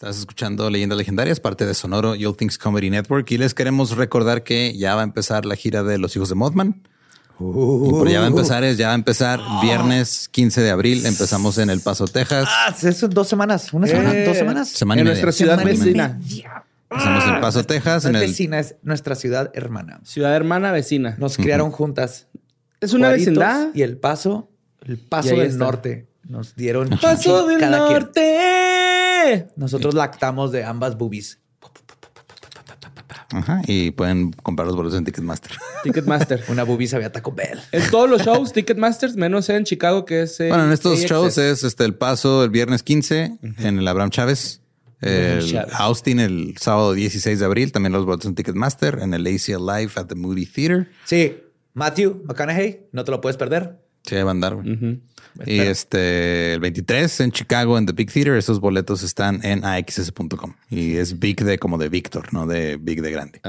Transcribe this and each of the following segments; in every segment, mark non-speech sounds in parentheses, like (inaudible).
Estás escuchando Leyendas Legendarias, parte de Sonoro y All Things Comedy Network. Y les queremos recordar que ya va a empezar la gira de Los Hijos de Mothman. y por ya va a empezar es, ya va a empezar viernes 15 de abril. Empezamos en El Paso, Texas. Ah, eso dos semanas, una semana, Eh, dos semanas. Semana y en media. nuestra ciudad Semana vecina. media. Empezamos en El Paso, Texas. No En es el, vecina, es nuestra ciudad hermana. Ciudad hermana vecina. Nos criaron juntas. Es una Juaritos vecindad. Y el paso, el paso del está. norte. Nos dieron Paso del cada quien. Nosotros lactamos de ambas boobies. Ajá, y pueden comprar los boletos en Ticketmaster. Ticketmaster. (laughs) Una boobie sabía Taco Bell. En todos los shows, Ticketmasters, menos en Chicago, que es. eh, Bueno, en estos AXS. shows es este el paso el viernes 15 en el Abraham Chávez. El Chávez. Austin el sábado 16 de abril, también los boletos en Ticketmaster, en el ACL Live at the Moody Theater. Sí, Matthew McConaughey, no te lo puedes perder. Sí, va a andar. güey. Y este, el 23 en Chicago, en The Big Theater, esos boletos están en axs.com. Y es Big de como de Víctor, no de Big de grande.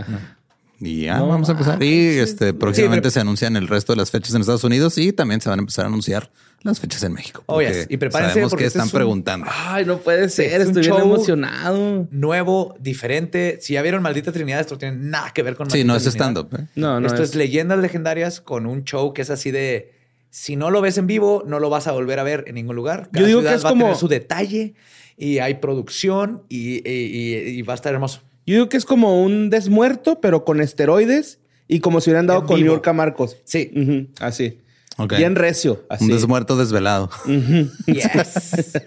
Y ya No vamos a empezar. Y este, próximamente pero- se anuncian el resto de las fechas en Estados Unidos y también se van a empezar a anunciar las fechas en México. Oh, yes. Y prepárense Sabemos porque que este están es un- preguntando. Ay, no puede ser. es un Estoy bien show- emocionado. Nuevo, diferente. Si ya vieron Maldita Trinidad, esto no tiene nada que ver con Sí, no es Maldita Trinidad. stand-up. ¿eh? No, no. Esto es- es leyendas legendarias con un show que es así de si no lo ves en vivo, no lo vas a volver a ver en ningún lugar. Cada Yo digo que ciudad es va a como- tener su detalle y hay producción y, y- y- y va a estar hermoso. Yo digo que es como un desmuerto, pero con esteroides y como si hubieran dado En con vivo. Marcos. Sí. Ujú, Así. Ok. Bien recio. Así. Un desmuerto desvelado. (laughs) Yes. (laughs)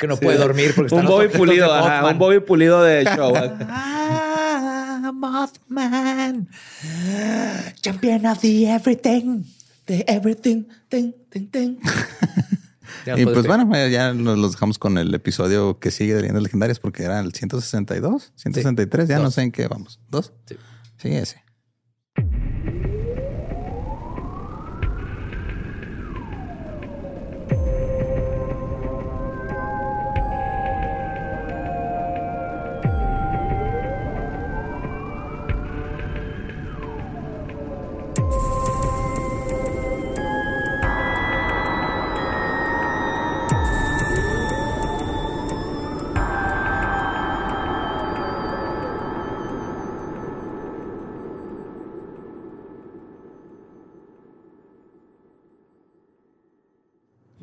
que no puede dormir porque están Un Bobby pulido, ajá, un Bobby pulido de show. (laughs) Ah, Mothman. Champion of the everything. De everything, ten, ten. Ya Y pues bueno, ya nos los dejamos con el episodio que sigue de Leyendas Legendarias porque era el 162, 163, ya no sé en qué vamos. ¿Dos? Sí. Sí, ese.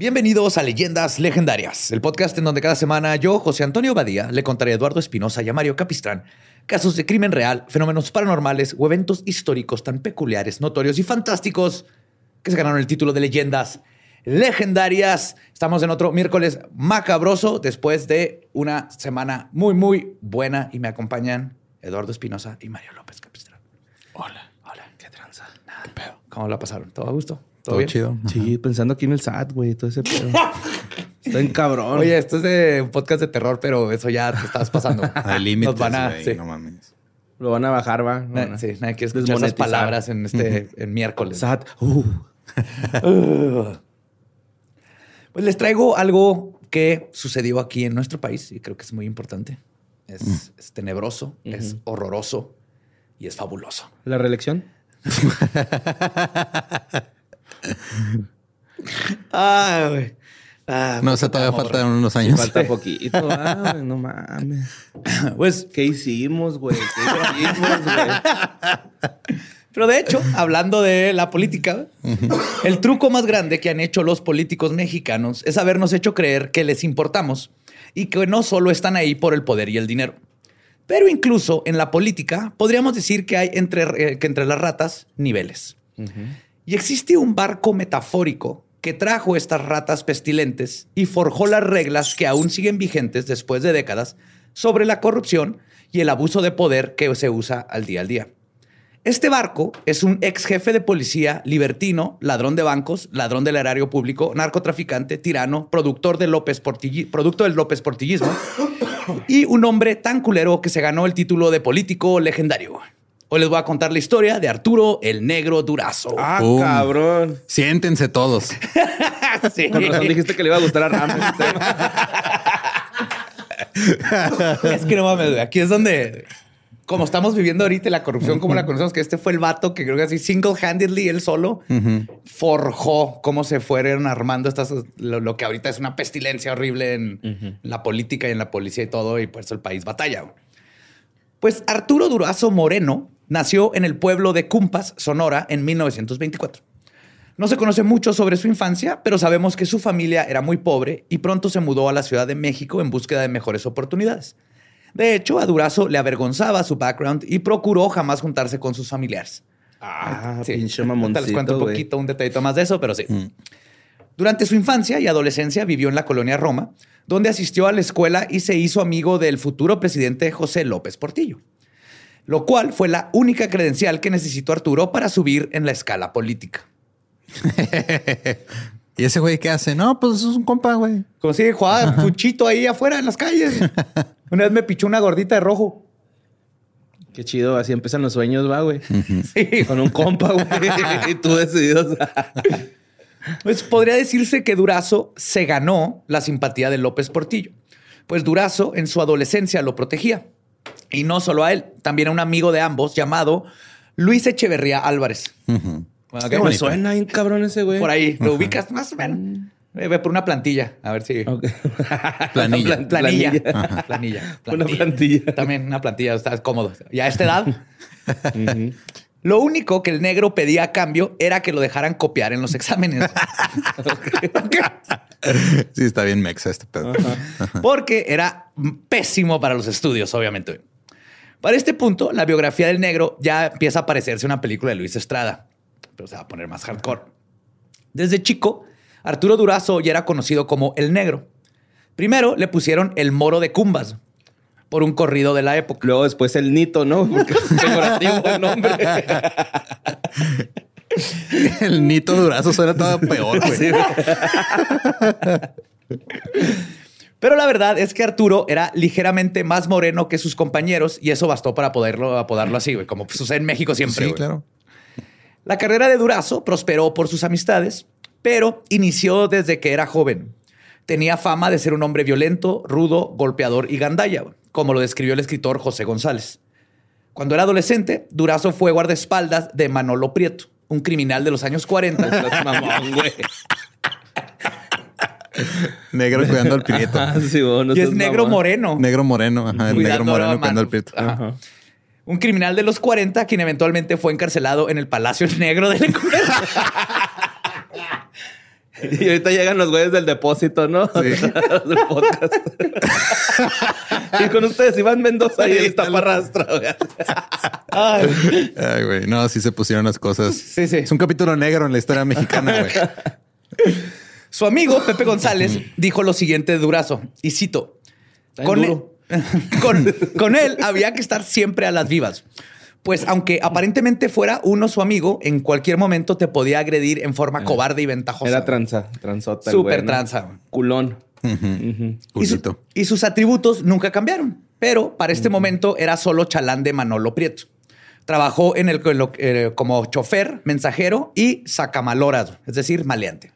Bienvenidos a Leyendas Legendarias, el podcast en donde cada semana yo, José Antonio Badía, le contaré a Eduardo Espinosa y a Mario Capistrán casos de crimen real, fenómenos paranormales o eventos históricos tan peculiares, notorios y fantásticos que se ganaron el título de Leyendas Legendarias. Estamos en otro miércoles macabroso después de una semana muy, muy buena y me acompañan Eduardo Espinosa y Mario López Capistrán. Hola. Hola, qué tranza. ¿Qué pedo? ¿Cómo la pasaron? ¿Todo a gusto? Todo chido. Sí, pensando aquí en el SAT, güey, todo ese pedo. (laughs) Está en cabrón. Oye, esto es de un podcast de terror, pero eso ya te estás pasando. (laughs) Hay límites, Nos van a... güey, sí. no mames. Lo van a bajar, va. No, Na- no. sí, nadie quiere escuchar esas palabras en este en miércoles. SAT. Uh. Pues les traigo algo que sucedió aquí en nuestro país y creo que es muy importante. Es, es tenebroso, es horroroso y es fabuloso. ¿La reelección? (laughs) Ah, güey. Ah, No, o sea, todavía amor. faltan unos años. Falta (laughs) poquito. Ah, no mames. (laughs) Pues, ¿Qué hicimos, güey? ¿Qué hicimos, güey? pero de hecho, hablando de la política, el truco más grande que han hecho los políticos mexicanos es habernos hecho creer que les importamos y que no solo están ahí por el poder y el dinero. Pero incluso en la política podríamos decir que hay entre, eh, que entre las ratas niveles. Y existe un barco metafórico que trajo estas ratas pestilentes y forjó las reglas que aún siguen vigentes después de décadas sobre la corrupción y el abuso de poder que se usa al día al día. Este barco es un ex jefe de policía, libertino, ladrón de bancos, ladrón del erario público, narcotraficante, tirano, productor de López Portilli- producto del López Portillismo y un hombre tan culero que se ganó el título de político legendario. Hoy les voy a contar la historia de Arturo el Negro Durazo. Ah, Pum. cabrón. Siéntense todos. (laughs) Sí. Con razón dijiste que le iba a gustar a Ram. (laughs) Es que no mames, güey. Aquí es donde como estamos viviendo ahorita la corrupción, como la conocemos, que este fue el vato que creo que así single-handedly, él solo, forjó cómo se fueron armando estas, lo, que ahorita es una pestilencia horrible en la política y en la policía y todo, y por eso el país batalla. Pues Arturo Durazo Moreno nació en el pueblo de Cumpas, Sonora, en 1924. No se conoce mucho sobre su infancia, pero sabemos que su familia era muy pobre y pronto se mudó a la Ciudad de México en búsqueda de mejores oportunidades. De hecho, a Durazo le avergonzaba su background y procuró jamás juntarse con sus familiares. Ah, pinche (laughs) mamoncito, Les cuento un poquito, un detallito más de eso, pero sí. Mm. Durante su infancia y adolescencia vivió en la colonia Roma, donde asistió a la escuela y se hizo amigo del futuro presidente José López Portillo, lo cual fue la única credencial que necesitó Arturo para subir en la escala política. (laughs) ¿Y ese güey qué hace? No, pues es un compa, güey. Como si jugaba fuchito ahí afuera en las calles. (laughs) Una vez me pichó una gordita de rojo. Qué chido, así empiezan los sueños, va, güey. (laughs) Sí. Con un compa, güey. y tú decidido. pues podría decirse que Durazo se ganó la simpatía de López Portillo. Pues Durazo en su adolescencia lo protegía. Y no solo a él, también a un amigo de ambos llamado Luis Echeverría Álvarez. Bueno, me suena un cabrón ese güey. Por ahí, lo ubicas más o menos. Ve por una plantilla, a ver si. (laughs) Planilla. planilla. planilla. Una plantilla. También una plantilla, está cómodo. Y a esta edad. Lo único que el negro pedía a cambio era que lo dejaran copiar en los exámenes. sí, está bien mexa este pedo. Porque era pésimo para los estudios, obviamente. Para este punto, la biografía del negro ya empieza a parecerse una película de Luis Estrada pero se va a poner más hardcore. Desde chico, Arturo Durazo ya era conocido como el negro. Primero le pusieron el moro de Cumbas por un corrido de la época. Luego después el Nito, ¿no? Porque es el nombre. (laughs) el Nito Durazo suena todo peor, güey. (laughs) Pero la verdad es que Arturo era ligeramente más moreno que sus compañeros y eso bastó para poderlo apodarlo así, güey, como sucede en México siempre. Sí, claro. La carrera de Durazo prosperó por sus amistades, pero inició desde que era joven. Tenía fama de ser un hombre violento, rudo, golpeador y gandalla, como lo describió el escritor José González. Cuando era adolescente, Durazo fue guardaespaldas de Manolo Prieto, un criminal de los años 40. (laughs) negro cuidando al Prieto. y es negro moreno. Negro moreno, ajá, el negro moreno cuidando al Prieto. Ajá un criminal de los 40 quien eventualmente fue encarcelado en el Palacio Negro de Lecumberri. (laughs) Y ahorita llegan los güeyes del depósito, ¿no? Sí. (laughs) del podcast. y con ustedes Iván Mendoza y el taparrastra. Ay. Ay, güey. No, sí se pusieron las cosas. Sí, sí. Es un capítulo negro en la historia mexicana, güey. (laughs) Su amigo Pepe González (laughs) dijo lo siguiente de Durazo, y cito, (laughs) con, con, él había que estar siempre a las vivas. Pues aunque aparentemente fuera uno su amigo, en cualquier momento te podía agredir en forma cobarde y ventajosa. Era tranza, transota. Súper tranza. Culón. y, sus atributos nunca cambiaron. Pero para este momento era solo chalán de Manolo Prieto. Trabajó en el, eh, como chofer, mensajero y sacamaloras, es decir, maleante.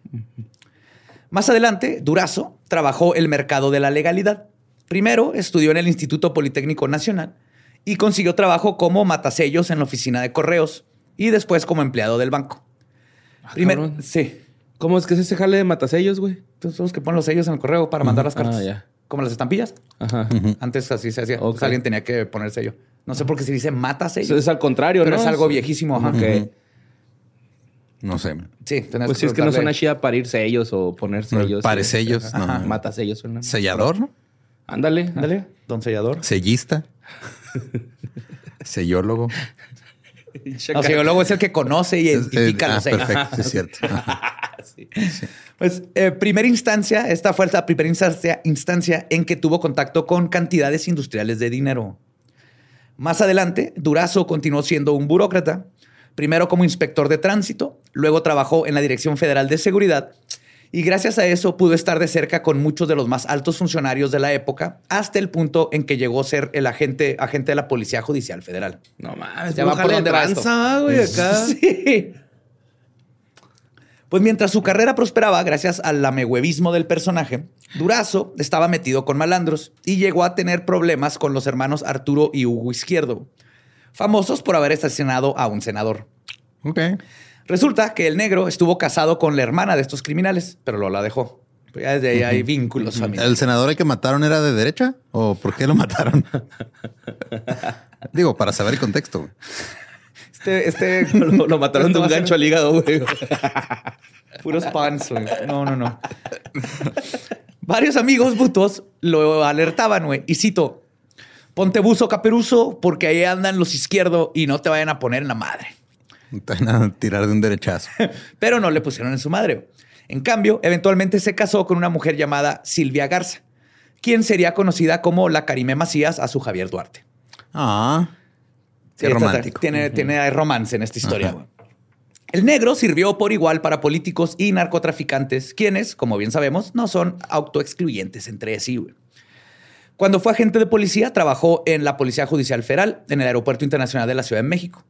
Más adelante, Durazo trabajó el mercado de la legalidad. Primero estudió en el Instituto Politécnico Nacional y consiguió trabajo como matasellos en la oficina de correos y después como empleado del banco. Ah, Primero, sí. ¿Cómo es que se jale de matasellos, güey? Son los que ponen los sellos en el correo para mandar las cartas. Ah, como las estampillas. Ajá. Antes así se hacía. alguien tenía que poner sello. No sé por qué se dice mata sello. es al contrario, pero es algo viejísimo. Ajá. No sé. Sí, pues si es que no suena chida parir sellos o poner sellos. Pare sellos. Ajá. Mata sellos. Sellador, ¿no? Ándale, ándale. Don sellador. Sellista. (laughs) Sellólogo. No, sellólogo es el que conoce y identifica los ah, Perfecto, es cierto. (laughs) Pues, eh, primera instancia, esta fue la primera instancia, instancia en que tuvo contacto con cantidades industriales de dinero. Más adelante, Durazo continuó siendo un burócrata, primero como inspector de tránsito, luego trabajó en la Dirección Federal de Seguridad y gracias a eso pudo estar de cerca con muchos de los más altos funcionarios de la época, hasta el punto en que llegó a ser el agente, agente de la Policía Judicial Federal. No mames, ya va por donde va güey, (laughs) acá. Sí. Pues mientras su carrera prosperaba gracias al lamehuevismo del personaje, Durazo estaba metido con malandros y llegó a tener problemas con los hermanos Arturo y Hugo Izquierdo, famosos por haber asesinado a un senador. Ok. Resulta que el negro estuvo casado con la hermana de estos criminales, pero lo la dejó. Pues ya desde ahí hay vínculos familiares. ¿El senador que mataron era de derecha? ¿O por qué lo mataron? (laughs) Digo, para saber el contexto. Este, este (laughs) Lo, lo mataron de un gancho al hígado, güey. (laughs) Puros pants, güey. No, no, no. Varios amigos butos lo alertaban, güey. Y cito, ponte buzo caperuso porque ahí andan los izquierdos y no te vayan a poner en la madre. Te van a tirar de un derechazo. (laughs) Pero no le pusieron en su madre. En cambio, eventualmente se casó con una mujer llamada Silvia Garza, quien sería conocida como la Karime Macías a su Javier Duarte. Ah, qué esta- romántico. Tiene, tiene romance en esta historia. El negro sirvió por igual para políticos y narcotraficantes, quienes, como bien sabemos, no son autoexcluyentes entre sí. güey. Cuando fue agente de policía, trabajó en la Policía Judicial Federal, en el Aeropuerto Internacional de la Ciudad de México.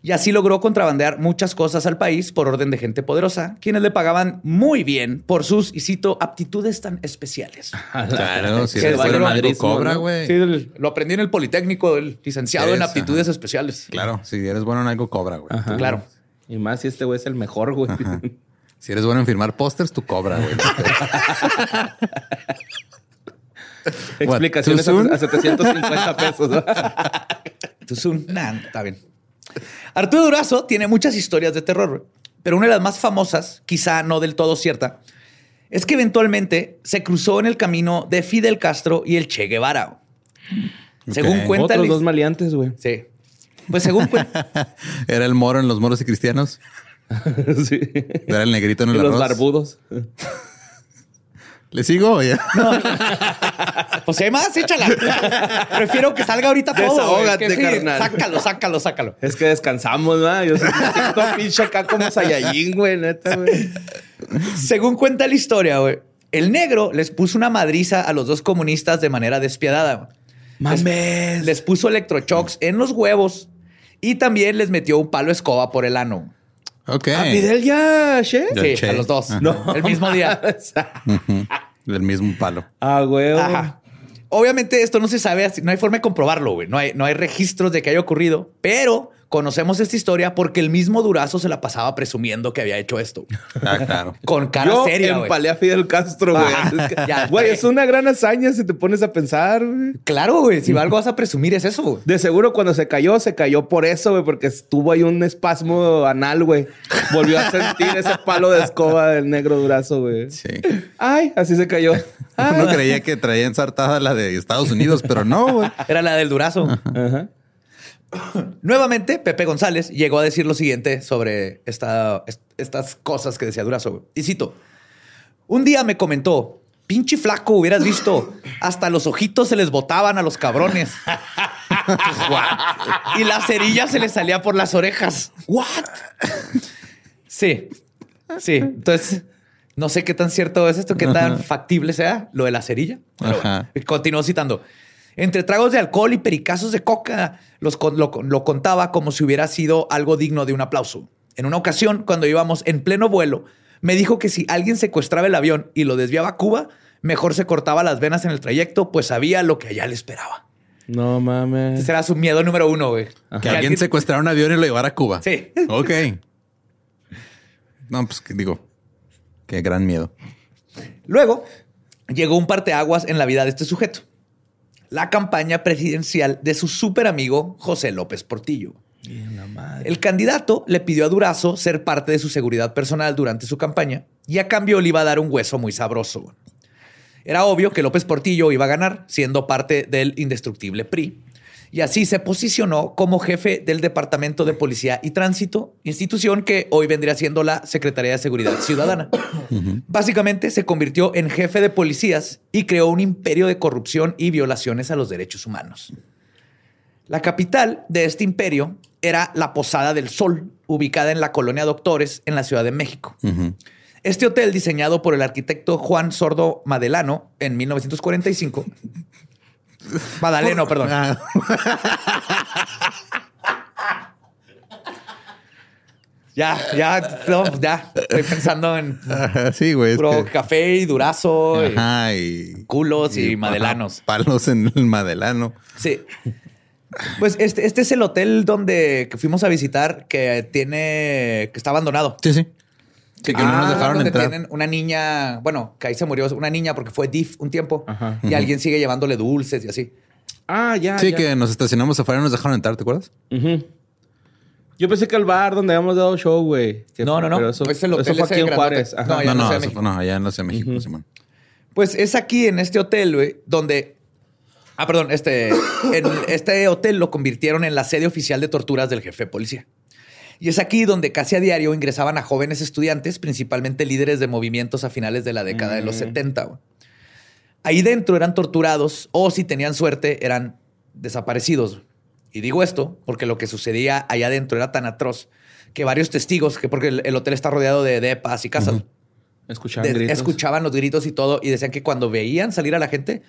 Y así logró contrabandear muchas cosas al país por orden de gente poderosa, quienes le pagaban muy bien por sus, y cito, aptitudes tan especiales. (laughs) Claro, si Que eres vale bueno en algo, madrismo, cobra, ¿no? güey. Sí, el- lo aprendí en el Politécnico, el licenciado en Es, aptitudes ajá. especiales. Claro, si eres bueno en algo, cobra, güey. Claro. Y más si este güey es el mejor, güey. Si eres bueno en firmar pósters, tú cobra, güey. (laughs) (laughs) Explicaciones a, a 750 pesos. (laughs) soon. Nah, está bien. Arturo Durazo tiene muchas historias de terror, pero una de las más famosas, quizá no del todo cierta, es que eventualmente se cruzó en el camino de Fidel Castro y el Che Guevara. Según cuenta Otros dos maleantes, güey. Sí. Pues según cuenta. (laughs) Era el moro en los moros y cristianos. sí. Era el negrito en Y el los barbudos. ¿Le sigo o ya? Pues si hay más, échala. Prefiero que salga ahorita todo. Desahógate, Que sí, carnal. Sácalo, sácalo, sácalo. Es que descansamos, ¿no? Yo soy un pinche acá como Saiyajin, güey, neta, güey. Según cuenta la historia, güey, el negro les puso una madriza a los dos comunistas de manera despiadada. Les, les puso electroshocks en los huevos y también les metió un palo escoba por el ano. Ok. ¿A Fidel ya, Che? Sí, Che. a los dos. No. (laughs) El mismo día. (laughs) Del mismo palo. Ah, güey. Ajá. Obviamente esto no se sabe, así- no hay forma de comprobarlo, güey. No hay, no hay registros de que haya ocurrido, pero conocemos esta historia porque el mismo Durazo se la pasaba presumiendo que había hecho esto. Ah, claro. (laughs) Con cara Yo seria, empalé a Fidel Castro, güey. Ajá. Es que- Ya. Güey, es una gran hazaña si te pones a pensar, güey. Claro, güey. Si algo vas a presumir es eso, güey. De seguro cuando se cayó, se cayó por eso, güey, porque estuvo ahí un espasmo anal, güey. Volvió a sentir ese palo de escoba del negro durazo, güey. Sí. Ay, así se cayó. Ah. Uno creía que traía ensartada la de Estados Unidos, pero no, güey. Era la del Durazo. Ajá. (coughs) Nuevamente, Pepe González llegó a decir lo siguiente sobre esta- est- estas cosas que decía Durazo. Y cito: Un día me comentó, pinche flaco, hubieras visto, hasta los ojitos se les botaban a los cabrones. (laughs) y la cerilla se les salía por las orejas. ¿What? Sí, sí. Entonces, no sé qué tan cierto es esto, qué tan factible sea lo de la cerilla. Pero bueno, Ajá. continuó citando. Entre tragos de alcohol y pericazos de coca, los con- lo, lo contaba como si hubiera sido algo digno de un aplauso. En una ocasión, cuando íbamos en pleno vuelo, me dijo que si alguien secuestraba el avión y lo desviaba a Cuba, mejor se cortaba las venas en el trayecto, pues sabía lo que allá le esperaba. No mames. Ese era su miedo número uno, güey. Que alguien secuestrara un avión y lo llevara a Cuba. Sí. Ok. No, pues digo, qué gran miedo. Luego llegó un parteaguas en la vida de este sujeto. La campaña presidencial de su súper amigo José López Portillo. El candidato le pidió a Durazo ser parte de su seguridad personal durante su campaña y a cambio le iba a dar un hueso muy sabroso. Era obvio que López Portillo iba a ganar, siendo parte del indestructible PRI. Y así se posicionó como jefe del Departamento de Policía y Tránsito, institución que hoy vendría siendo la Secretaría de Seguridad Ciudadana. Básicamente se convirtió en jefe de policías y creó un imperio de corrupción y violaciones a los derechos humanos. La capital de este imperio era la Posada del Sol, ubicada en la colonia Doctores, en la Ciudad de México. Este hotel, diseñado por el arquitecto Juan Sordo Madelano en 1945. Madaleno, perdón. Ya, ya, no, ya. Estoy pensando en sí, güey. puro que- café y durazo, y Ajá, y... culos y, y- madelanos. palos en el madelano. Sí. Pues este, este es el hotel donde fuimos a visitar que tiene, que está abandonado. Sí, sí. Sí, que no Ah, nos dejaron donde entrar. tienen una niña, bueno, que ahí se murió una niña porque fue DIF un tiempo Ajá. y alguien sigue llevándole dulces y así. Ah, ya. Sí, ya. que nos estacionamos afuera y nos dejaron entrar, ¿te acuerdas? Yo pensé que al bar donde habíamos dado show, güey. No, no, no. pero Eso, Es el hotel eso fue ese aquí en. Juárez. Ajá. No, ya No, no, México. fue- no, allá en la Ciudad de México, Simón. Pues es aquí en este hotel, güey, donde. Ah, perdón, este. En este hotel lo convirtieron en la sede oficial de torturas del jefe de policía. Y es aquí donde casi a diario ingresaban a jóvenes estudiantes, principalmente líderes de movimientos a finales de la década de los 70. güey. Ahí dentro eran torturados o, si tenían suerte, eran desaparecidos. Y digo esto porque lo que sucedía allá adentro era tan atroz que varios testigos, que porque el, el hotel está rodeado de depas y casas, Escuchaban de- gritos. escuchaban los gritos y todo y decían que cuando veían salir a la gente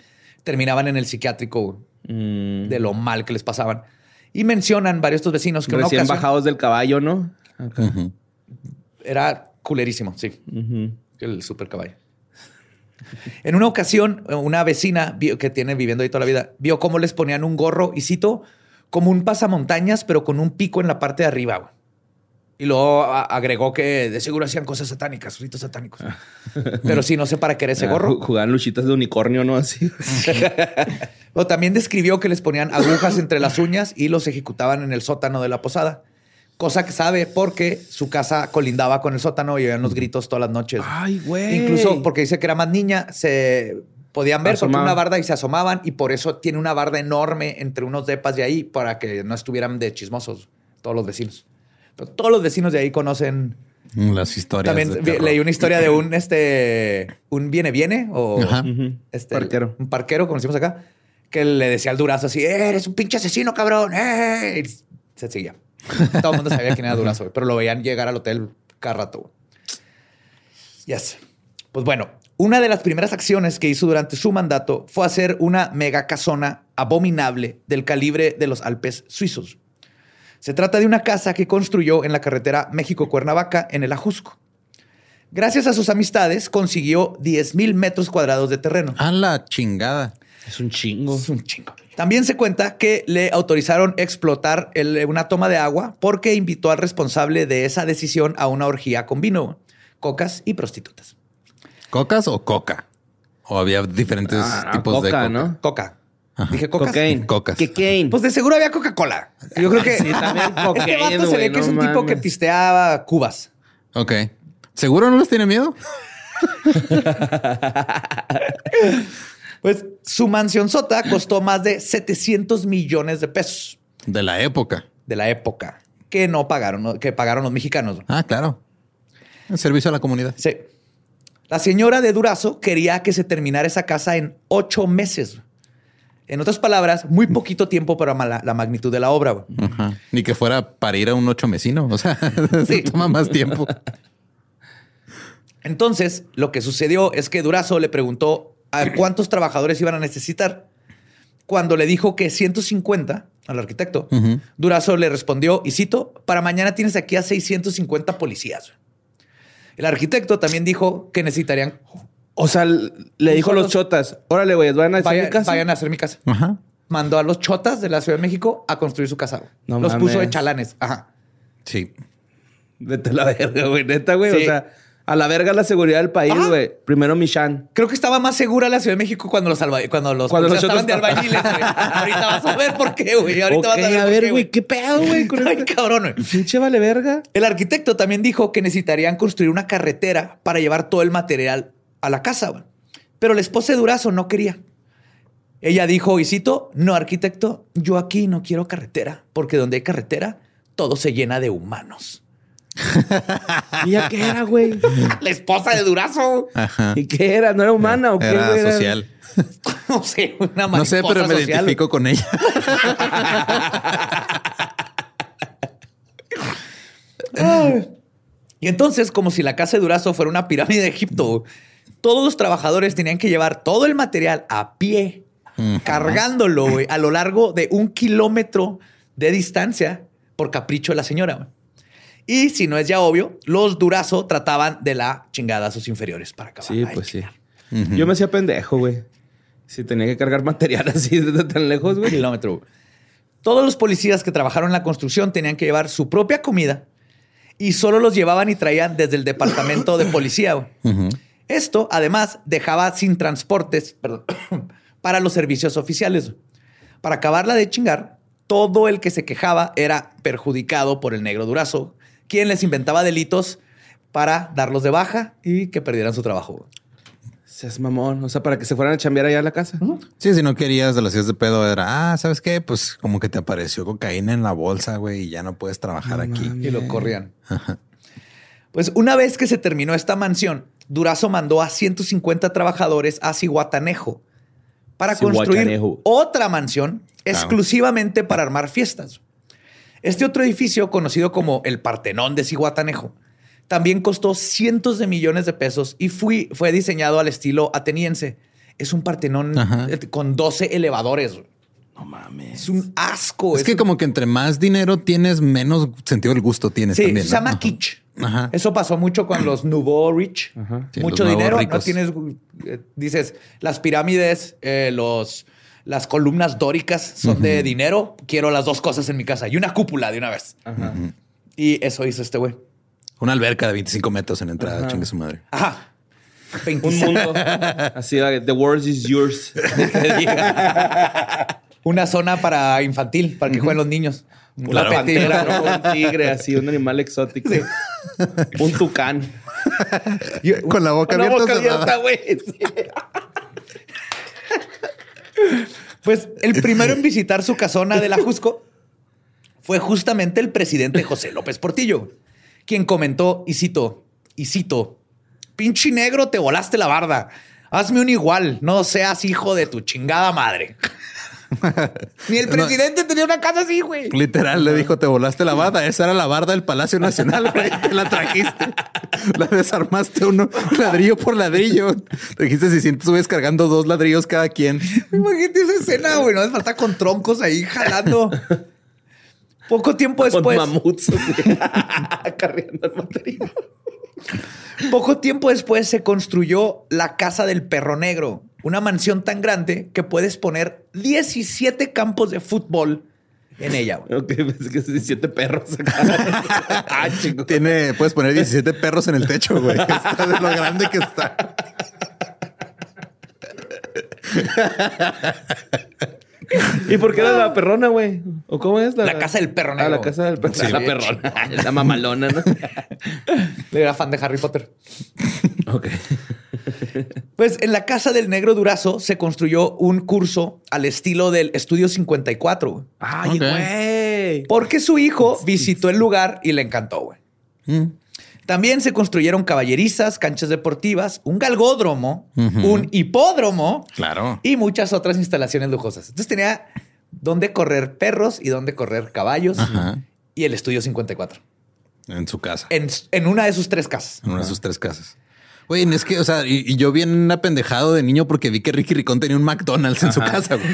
terminaban en el psiquiátrico Mm. de lo mal que les pasaban. Y mencionan varios de estos vecinos que una Recién ocasión bajados del caballo, ¿no? Era culerísimo, sí, el super caballo. En una ocasión, una vecina vio, que tiene viviendo ahí toda la vida vio cómo les ponían un gorro y cito como un pasamontañas, pero con un pico en la parte de arriba. Y luego agregó que de seguro hacían cosas satánicas, ritos satánicos. Pero sí, no sé para qué era ese Ah, gorro. ju- Jugaban luchitas de unicornio, ¿no? Así. O también describió que les ponían agujas entre las uñas y los ejecutaban en el sótano de la posada. Cosa que sabe porque su casa colindaba con el sótano y oían los gritos todas las noches. Ay, güey. Incluso porque dice que era más niña, se podían ver Asomaban. una barda y se asomaban y por eso tiene una barda enorme entre unos depas de ahí para que no estuvieran de chismosos todos los vecinos. Pero todos los vecinos de ahí conocen. Las historias. También de leí una historia de un (laughs) este un viene viene o Ajá. Este, Parquero. Un parquero, como decimos acá, que le decía al durazo así, "Eh, eres un pinche asesino, cabrón. eh". Y se seguía. (laughs) Todo el mundo sabía quién era durazo, pero lo veían llegar al hotel cada rato. Yes. Pues bueno, una de las primeras acciones que hizo durante su mandato fue hacer una mega casona abominable del calibre de los Alpes suizos. Se trata de una casa que construyó en la carretera México-Cuernavaca en el Ajusco. Gracias a sus amistades consiguió 10 mil metros cuadrados de terreno. A la chingada. Es un chingo. Es un chingo. También se cuenta que le autorizaron explotar el- una toma de agua porque invitó al responsable de esa decisión a una orgía con vino, cocas y prostitutas. ¿Cocas o coca? O había diferentes Ah, tipos de coca, coca. ¿no? Coca. Dije cocas. Cocaine. Cocas. Cocaine. Pues de seguro había Coca-Cola. Yo creo que (laughs) Sí, también (laughs) este cocaine, vato se ve que es no un tipo que pisteaba cubas. Ok. ¿Seguro no les tiene miedo? (laughs) Pues su mansión sota costó más de 700 millones de pesos De la época. de la época que no pagaron, que pagaron los mexicanos. Ah, claro. El servicio a la comunidad. Sí. La señora de Durazo quería que se terminara esa casa en ocho meses. En otras palabras, muy poquito tiempo para la, la magnitud de la obra. güey. Ajá. Ni que fuera para ir a un ocho mesino. O sea, (laughs) Sí. toma más tiempo. Entonces, lo que sucedió es que Durazo le preguntó a cuántos trabajadores iban a necesitar. Cuando le dijo que 150 al arquitecto. Durazo le respondió, y cito, para mañana tienes aquí a 650 policías. El arquitecto también dijo que necesitarían, O sea, le dijo a los chotas, órale, güey, van a hacer vayan, mi casa. vayan a hacer mi casa. Ajá. Mandó a los chotas de la Ciudad de México a construir su casa. No los puso de chalanes. Ajá. Sí. Vete a la verga, güey. Neta, güey. Sí. O sea, a la verga la seguridad del país, güey. Primero Michan. Creo que estaba más segura la Ciudad de México cuando los, alba- cuando los Cuando los estaban de albañiles. güey. Ahorita vas a ver por qué, güey. Ahorita Ok, vas a ver, a ver, qué, güey, ¿qué pedo, güey? con Ay, este- cabrón, güey. Pinche vale verga. El arquitecto también dijo que necesitarían construir una carretera para llevar todo el material a la casa, güey. Pero la esposa de Durazo no quería. Ella dijo, y cito, no, arquitecto, yo aquí no quiero carretera, porque donde hay carretera, todo se llena de humanos. (laughs) ¿Y ya qué era, güey? (laughs) La esposa de Durazo. Ajá. ¿Y qué era? ¿No era humana o qué, Era güey? social. (laughs) No sé, una No sé, pero me social. identifico con ella. Y entonces, como si la casa de Durazo fuera una pirámide de Egipto, todos los trabajadores tenían que llevar todo el material a pie, cargándolo güey, a lo largo de un kilómetro de distancia por capricho de la señora. güey. Y si no es ya obvio, los Durazo trataban de la chingada a sus inferiores para acabar. Sí, pues sí. Yo me hacía pendejo, güey. Si tenía que cargar material (laughs) así desde tan lejos, güey. Kilómetro. Todos los policías que trabajaron en la construcción tenían que llevar su propia comida y solo los llevaban y traían desde el departamento de policía. güey. Esto, además, dejaba sin transportes perdón, (coughs) para los servicios oficiales. Para acabarla de chingar, todo el que se quejaba era perjudicado por el negro durazo, quien les inventaba delitos para darlos de baja y que perdieran su trabajo. Seas mamón. O sea, para que se fueran a chambear allá a la casa. Sí, si no querías de las hacías de pedo, era, ah, ¿sabes qué? Pues como que te apareció cocaína en la bolsa, güey, y ya no puedes trabajar aquí. Y lo corrían. Pues una vez que se terminó esta mansión, Durazo mandó a 150 trabajadores a Cihuatanejo para construir otra mansión exclusivamente para armar fiestas. Este otro edificio, conocido como el Partenón de Cihuatanejo, también costó cientos de millones de pesos y fui- fue diseñado al estilo ateniense. Es un Partenón Ajá. con 12 elevadores. No mames. Es un asco. Es que un- como que entre más dinero tienes, menos sentido del gusto tienes Sí, también. se ¿no? llama Ajá. kitsch. Ajá. Eso pasó mucho con los Nouveau Rich. Sí, mucho los dinero. No tienes, eh, dices, las pirámides, eh, los, las columnas dóricas son de dinero. Quiero las dos cosas en mi casa y una cúpula de una vez. Ajá. Y eso hizo este güey. Una alberca de 25 metros en entrada, chingue su madre. Ajá. Un 27. mundo así, the world is yours. (laughs) Una zona para infantil, para que jueguen los niños. Un Una tapete. pantera, (laughs) ¿no? un tigre, así, un animal exótico. Un tucán. Con la boca abierta. boca abierta, güey. Sí. Pues el primero en visitar su casona de la Jusco fue justamente el presidente José López Portillo, quien comentó, y cito, y cito, pinche negro, te volaste la barda. Hazme un igual, no seas hijo de tu chingada madre. Ni el presidente tenía una casa así, güey. Literal, le dijo, te volaste la barda. Esa era la barda del Palacio Nacional, güey. (laughs) Te la trajiste. La desarmaste uno ladrillo por ladrillo. Te dijiste, si sientes, subes cargando dos ladrillos cada quien. Imagínate esa escena, güey. No hace falta con troncos ahí jalando. Poco tiempo Con después. mamuts. así, (laughs) Cargando el material. Poco tiempo después se construyó la Casa del Perro Negro, una mansión tan grande que puedes poner 17 campos de fútbol en ella. güey. Ok, que 17 perros acá. (laughs) ah, chingo. Tiene, puedes poner 17 perros en el techo, güey. (laughs) Está de lo grande que está. ¿Y por qué era la perrona, güey? ¿O cómo es? La casa del perro Ah, negro. la casa del perro. Sí. la perrona. (laughs) la mamalona, ¿no? Era fan de Harry Potter. ok. (laughs) Pues en la Casa del Negro Durazo se construyó un curso al estilo del Estudio 54, güey. Ay, Ok. güey. porque su hijo visitó el lugar y le encantó. güey. Mm. También se construyeron caballerizas, canchas deportivas, un galgódromo, un hipódromo Claro. y muchas otras instalaciones lujosas. Entonces tenía dónde correr perros y dónde correr caballos Ajá. y el estudio 54 En su casa. en, en una de sus tres casas. En una de sus tres casas. Güey, es que, o sea, y, y yo bien apendejado de niño porque vi que Ricky Ricón tenía un McDonald's en su casa, güey.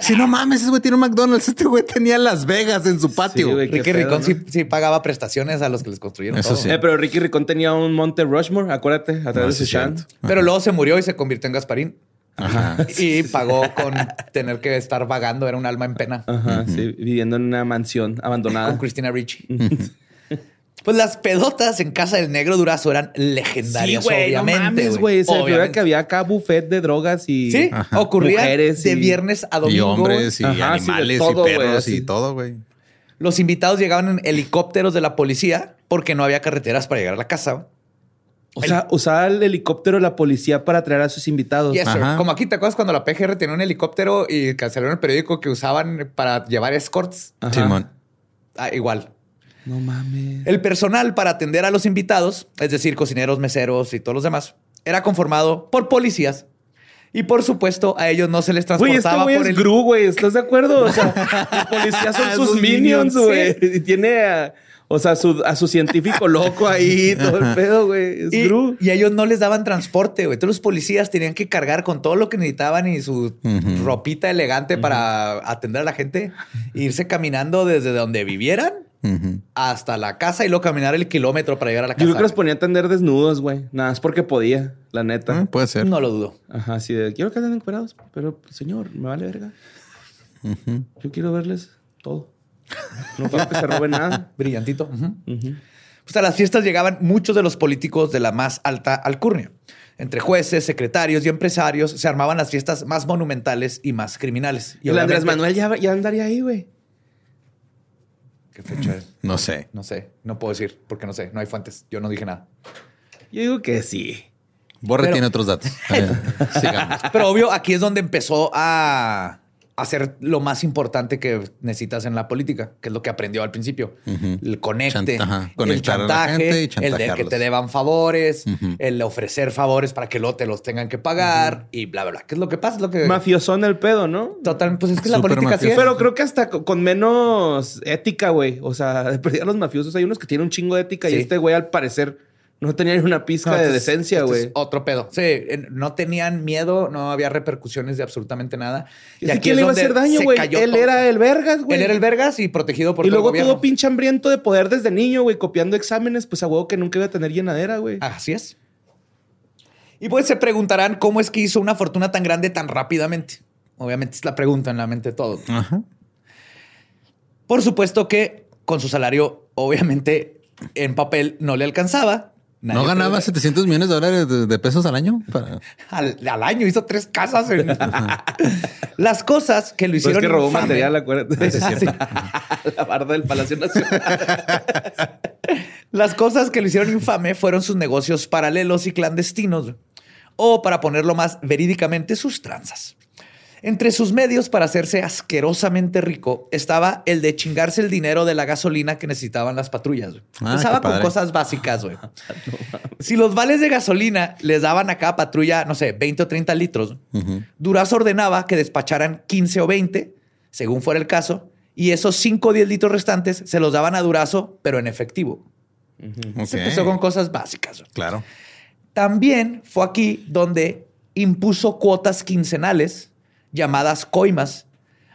Si no mames, ese güey tiene un McDonald's. Este güey tenía Las Vegas en su patio. Sí, güey. Qué Ricky pedo, Ricón ¿no? sí, sí pagaba prestaciones a los que les construyeron Eso todo. sí. Eh, pero Ricky Ricón tenía un Monte Rushmore, acuérdate, a través No, de su chant. Pero luego se murió y se convirtió en Gasparín. Ajá. (laughs) Y pagó con tener que estar vagando. Era un alma en pena. Ajá, sí, viviendo en una mansión abandonada. Con Christina Ricci. Pues las pedotas en casa del negro Durazo eran legendarias, Sí, no obviamente. mames, güey. Se Obviamente. que había acá buffet de drogas y... Sí, Ajá. ocurría Mujeres de y- viernes a Y domingo. hombres y Ajá, sí, de animales todo, y perros y todo, güey. Los invitados llegaban en helicópteros de la policía porque no había carreteras para llegar a la casa. O sea, usaba el helicóptero de la policía para traer a sus invitados. Yes, sir. Ajá. Como aquí, ¿te acuerdas cuando la PGR tenía un helicóptero y cancelaron el periódico que usaban para llevar escorts? Ajá. Simón. Ah, igual. No mames. El personal para atender a los invitados, es decir, cocineros, meseros y todos los demás, era conformado por policías. Y por supuesto, a ellos no se les Güey, este transportaba güey por es el Gru, güey. ¿Estás de acuerdo? O sea, (laughs) los policías son sus Sus minions, minions, güey. Y tiene a, o sea, su- a su científico loco ahí, todo el pedo, güey. Es Y, Gru. y a ellos no les daban transporte, güey. Todos los policías tenían que cargar con todo lo que necesitaban y su ropita elegante para atender a la gente, e irse caminando desde donde vivieran hasta la casa y luego caminar el kilómetro para llegar a la Yo casa. creo que los ponía a tender desnudos, güey. Nada más porque podía, la neta. Ah, puede ser. No lo dudo. Ajá, así de, quiero que anden encuerados, pero señor, me vale verga. Yo quiero verles todo. No quiero que se roben nada. (laughs) Brillantito. Pues a las fiestas llegaban muchos de los políticos de la más alta alcurnia. Entre jueces, secretarios y empresarios se armaban las fiestas más monumentales y más criminales. Y el Andrés Manuel ya, ya andaría ahí, güey. ¿Qué fecha es? No sé. No sé, no puedo decir porque no sé, no hay fuentes. Yo no dije nada. Yo digo que sí. Borre Pero- tiene otros datos. (laughs) Sigamos. Pero obvio, aquí es donde empezó a hacer lo más importante que necesitas en la política, que es lo que aprendió al principio. El conecte, Chant- ajá, el chantaje, y el de que te deban favores, el ofrecer favores para que luego te los tengan que pagar y bla, bla, bla. ¿Qué es lo que pasa? Es lo que... Mafiosón el pedo, ¿no? Total, pues es que la política así es. mafioso. Pero creo que hasta co- con menos ética, güey. O sea, (laughs) de perdida los mafiosos hay unos que tienen un chingo de ética Sí. y este güey al parecer no tenía ni una pizca No, de decencia, güey. Otro pedo. Sí, no tenían miedo, no había repercusiones de absolutamente nada. ¿Y aquí quién le iba a es hacer donde daño, se güey? cayó Él todo. era el vergas, güey. Él era el vergas y protegido por y todo luego el gobierno. todo pinche hambriento de poder desde niño, güey, copiando exámenes, pues a huevo que nunca iba a tener llenadera, güey. Así es. Y pues se preguntarán cómo es que hizo una fortuna tan grande tan rápidamente. Obviamente es la pregunta en la mente de todos. Ajá. Por supuesto que con su salario, obviamente en papel no le alcanzaba. Nadie ¿No ganaba pregunta- 700 millones de dólares de, de pesos al año? Para- al, al año hizo tres casas. en- (laughs) Las cosas que lo Pues hicieron es que robó infame- material, acuérdate. (laughs) Sí, sí. la barda del Palacio Nacional. (laughs) Las cosas que lo hicieron infame fueron sus negocios paralelos y clandestinos, o para ponerlo más verídicamente, sus tranzas. Entre sus medios para hacerse asquerosamente rico estaba el de chingarse el dinero de la gasolina que necesitaban las patrullas. Ah, Empezaba con cosas básicas, güey. (laughs) Si los vales de gasolina les daban a cada patrulla, no sé, 20 o 30 litros, Ujú. Durazo ordenaba que despacharan 15 o 20, según fuera el caso, y esos 5 o 10 litros restantes se los daban a Durazo, pero en efectivo. Se empezó con cosas básicas. Claro. También fue aquí donde impuso cuotas quincenales llamadas coimas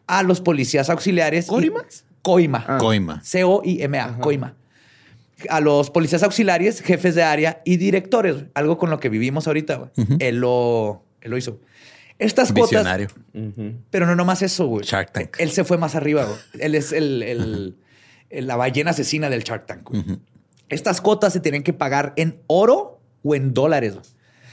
a los policías auxiliares. ¿Coimas? Coima. Ah. Coima. C-O-I-M-A, coima. A los policías auxiliares, jefes de área y directores, algo con lo que vivimos ahorita. güey. él, lo, él lo hizo. Estas cuotas, Visionario. pero no nomás eso, güey. Shark Tank. Él se fue más arriba, güey. Él es el, el- el- la ballena asesina del Shark Tank. güey. Estas cuotas se tienen que pagar en oro o en dólares.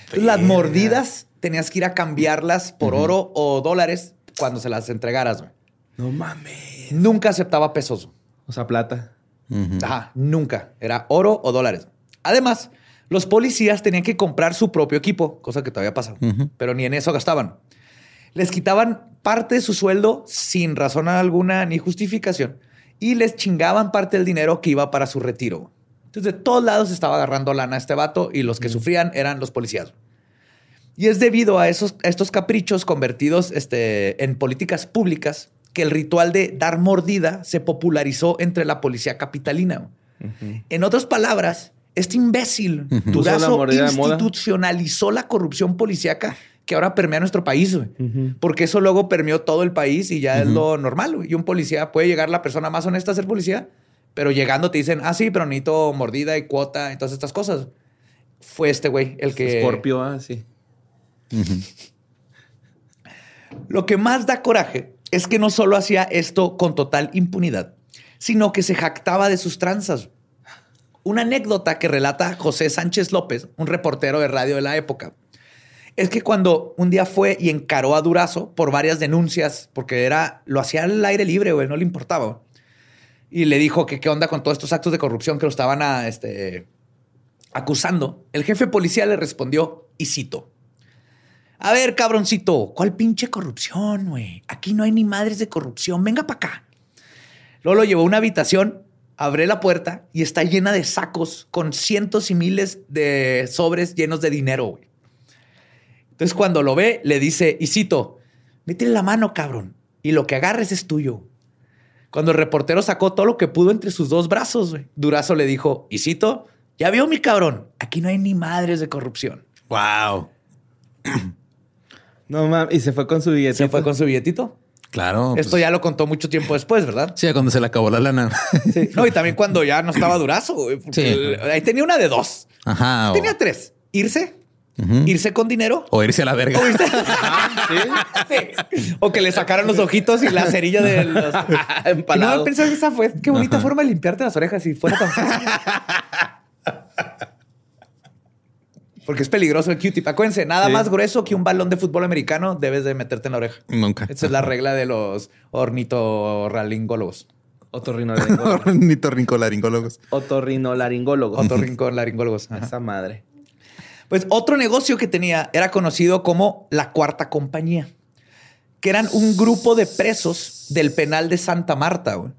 Entonces, las mordidas tenías que ir a cambiarlas por oro o dólares cuando se las entregaras. güey. No mames. Nunca aceptaba pesos. O sea, plata. Ajá, nunca. Era oro o dólares. Además, los policías tenían que comprar su propio equipo, cosa que todavía pasa, pero ni en eso gastaban. Les quitaban parte de su sueldo sin razón alguna ni justificación y les chingaban parte del dinero que iba para su retiro. Entonces, de todos lados estaba agarrando lana este vato y los que sufrían eran los policías. Y es debido a, esos, a estos caprichos convertidos este, en políticas públicas que el ritual de dar mordida se popularizó entre la policía capitalina. En otras palabras, este imbécil Durazo institucionalizó la corrupción policíaca que ahora permea nuestro país, güey. Porque eso luego permeó todo el país y ya es lo normal, güey. Y un policía puede llegar la persona más honesta a ser policía, pero llegando te dicen, ah, sí, pero necesito mordida y cuota y todas estas cosas. Fue este güey el que... Scorpio, ah, sí. Lo que más da coraje es que no solo hacía esto con total impunidad, sino que se jactaba de sus tranzas. Una anécdota que relata José Sánchez López, un reportero de radio de la época, es que cuando un día fue y encaró a Durazo por varias denuncias, porque era lo hacía al aire libre, güey, no le importaba. Y le dijo que qué onda con todos estos actos de corrupción que lo estaban este, acusando. El jefe policial le respondió, y cito, a ver, cabroncito, ¿cuál pinche corrupción, güey? Aquí no hay ni madres de corrupción. Venga para acá. Luego lo llevó a una habitación, abre la puerta y está llena de sacos con cientos y miles de sobres llenos de dinero, güey. Entonces, cuando lo ve, le dice, y cito, métele la mano, cabrón, y lo que agarres es tuyo. Cuando el reportero sacó todo lo que pudo entre sus dos brazos, Durazo le dijo, y cito, ya vio mi cabrón, aquí no hay ni madres de corrupción. Wow. No mames. Y se fue con su billete. Se fue con su billetito. Claro. Esto pues, ya lo contó mucho tiempo después, ¿verdad? Sí, cuando se le acabó la lana. Sí. No, y también cuando ya no estaba durazo. güey, porque Sí. el- ahí tenía una de dos. Ajá. O, Tenía tres. Irse, irse con dinero. o irse a la verga. O, irse- Sí. O que le sacaran los ojitos y la cerilla de los... (laughs) Y no pensé que esa fue qué bonita forma de limpiarte las orejas si fuera tan fácil. (laughs) Porque es peligroso el Q-tip. Acuérdense, nada Sí. más grueso que un balón de fútbol americano debes de meterte en la oreja. Nunca. Esa es la regla de los ornitoralingólogos. Otorrinolaringólogos. (laughs) Ornitorrincolaringólogos. Otorrinolaringólogos. Otorrinolaringólogos. Esa madre. Pues otro negocio que tenía era conocido como la Cuarta Compañía, que eran un grupo de presos del penal de Santa Marta, güey,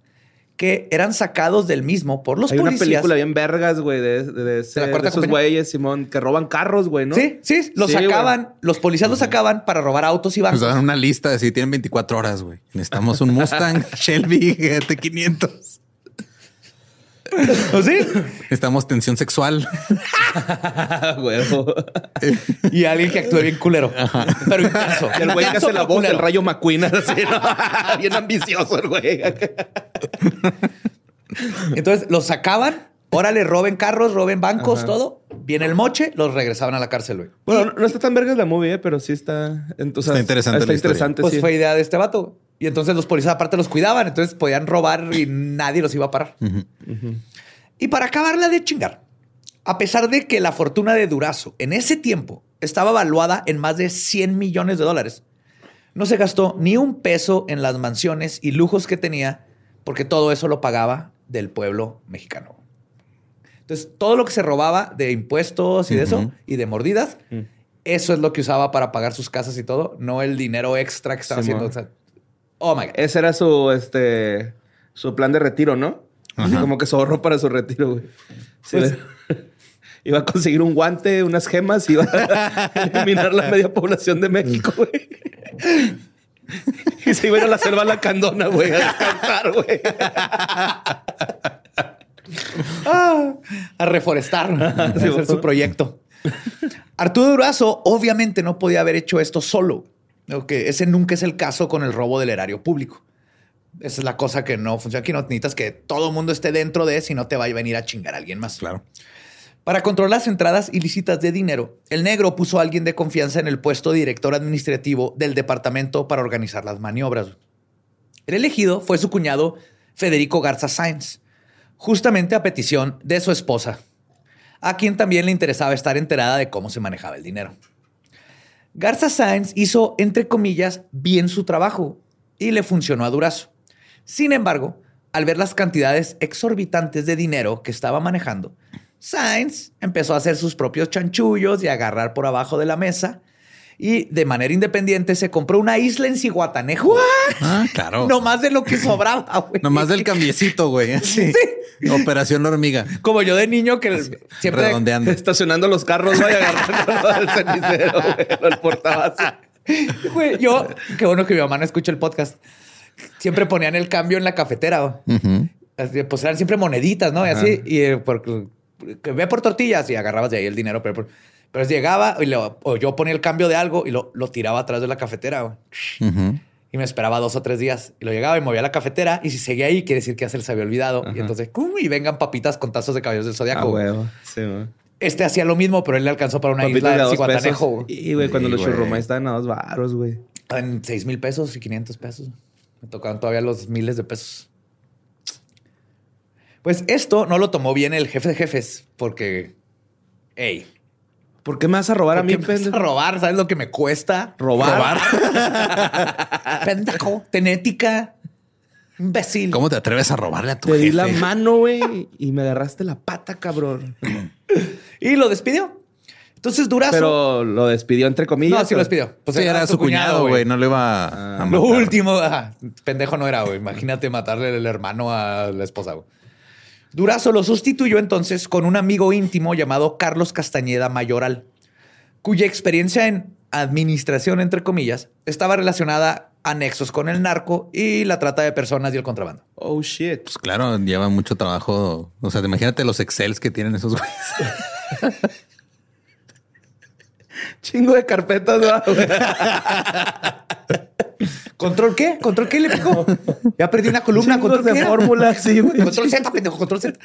que eran sacados del mismo por los Hay una policías. película bien vergas, güey, de, de, de ese- ¿De la cuarta de esos güeyes, Simón, que roban carros, güey, ¿no? Sí, sí, los Sí, güey. sacaban, los policías los sacaban para robar autos y Nos bancos. dan una lista de si tienen 24 horas, güey. Necesitamos un Mustang (laughs) Shelby GT500. (laughs) ¿O sí? Necesitamos tensión sexual. (laughs) Huevo. Y alguien que actúe bien culero. Pero intenso. Y el güey que hace la voz del culero. rayo McQueen, (laughs) así, ¿no? Bien ambicioso el güey. Entonces los sacaban, órale, roben carros, roben bancos, Ajá. todo. Viene el moche, los regresaban a la cárcel, güey. Bueno, no, está tan vergas la movie, eh, pero sí está... en- o sea, Está interesante Está la interesante, Pues sí. fue idea de este vato. Y entonces los policías aparte los cuidaban, entonces podían robar y nadie los iba a parar. Y para acabarla de chingar, a pesar de que la fortuna de Durazo en ese tiempo estaba valuada en más de 100 millones de dólares, no se gastó ni un peso en las mansiones y lujos que tenía, porque todo eso lo pagaba del pueblo mexicano. Entonces, todo lo que se robaba de impuestos y de eso, y de mordidas, Mm. eso es lo que usaba para pagar sus casas y todo, no el dinero extra que estaba haciendo. O sea, oh my God. Ese era su, este, su plan de retiro, ¿no? Así como que se ahorró para su retiro, güey. Sí, Pues- (laughs) iba a conseguir un guante, unas gemas y iba a (laughs) eliminar la media población de México, güey. (laughs) Y se iba a ir a la selva la candona, güey, a descansar, güey. (laughs) Ah, a reforestar. Ese es su proyecto. Arturo Durazo obviamente no podía haber hecho esto solo. Ok, ese nunca es el caso con el robo del erario público. Esa es la cosa que no funciona aquí. No necesitas que todo el mundo esté dentro de, si no te va a venir a chingar a alguien más. Claro. Para controlar las entradas ilícitas de dinero, el negro puso a alguien de confianza en el puesto de director administrativo del departamento para organizar las maniobras. El elegido fue su cuñado Federico Garza Sáenz, justamente a petición de su esposa, a quien también le interesaba estar enterada de cómo se manejaba el dinero. Garza Sáenz hizo, entre comillas, bien su trabajo y le funcionó a Durazo. Sin embargo, al ver las cantidades exorbitantes de dinero que estaba manejando, Sainz empezó a hacer sus propios chanchullos y a agarrar por abajo de la mesa. Y de manera independiente se compró una isla en Cihuatanejo. Ah, claro. No más de lo que sobraba, (laughs) güey. Nomás del cambiecito, güey. (laughs) Sí. Operación hormiga. Como yo de niño que siempre... Redondeando. Estacionando los carros, güey, agarrando del cenicero, güey, el portabazo. Güey, yo... Qué bueno que mi mamá no escucha el podcast. Siempre ponían el cambio en la cafetera. Así, Pues eran siempre moneditas, ¿no? Y Ajá. así. Y eh, por, que ve por tortillas y agarrabas de ahí el dinero. Pero, pero llegaba y lo- o yo ponía el cambio de algo y lo, lo tiraba atrás de la cafetera. güey. Y me esperaba dos o tres días. Y lo llegaba y movía la cafetera. Y si seguía ahí, quiere decir que ya se les había olvidado. Y entonces, ¡cum! Y vengan papitas con tazos de caballos del Ah, zodiaco. Sí, güey. este hacía lo mismo, pero él le alcanzó para una Papitas isla de Cihuatanejo. Y, güey, cuando Sí, los churrumais estaban a dos baros, güey. En seis mil pesos y 500 pesos. Me tocaban todavía los miles de pesos. Pues esto no lo tomó bien el jefe de jefes, porque, hey, ¿Por qué me vas a robar a ¿por mí, qué me vas pendejo? a robar? ¿Sabes lo que me cuesta? ¿Robar? (laughs) Pendejo, tenética, imbécil. ¿Cómo te atreves a robarle a tu Te di jefe? la mano, güey, y me agarraste la pata, cabrón. (clears throat) Y lo despidió. Entonces, Durazo. Pero lo despidió entre comillas. no, sí lo despidió. Pues sí, era su cuñado, güey. No le iba a, a Lo último, ajá, pendejo no era, güey. Imagínate matarle el hermano a la esposa, güey. Durazo lo sustituyó entonces con un amigo íntimo llamado Carlos Castañeda Mayoral, cuya experiencia en administración, entre comillas, estaba relacionada a nexos con el narco y la trata de personas y el contrabando. Oh, shit. Pues claro, lleva mucho trabajo. O sea, imagínate los excels que tienen esos güeyes. (laughs) Chingo de carpetas, ¿no? (laughs) ¿Control qué? ¿Control qué le pegó? Ya perdí una columna. ¿Control de fórmula, sí, güey. Control Z, pendejo, control Z.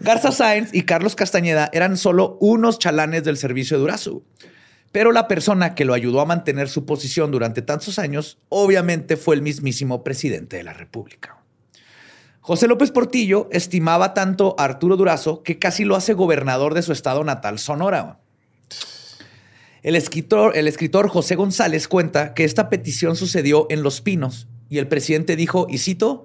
Garza Sáenz y Carlos Castañeda eran solo unos chalanes del servicio de Durazo. Pero la persona que lo ayudó a mantener su posición durante tantos años, obviamente fue el mismísimo presidente de la República. José López Portillo estimaba tanto a Arturo Durazo que casi lo hace gobernador de su estado natal, Sonora. El escritor, José González cuenta que esta petición sucedió en Los Pinos y el presidente dijo, y cito,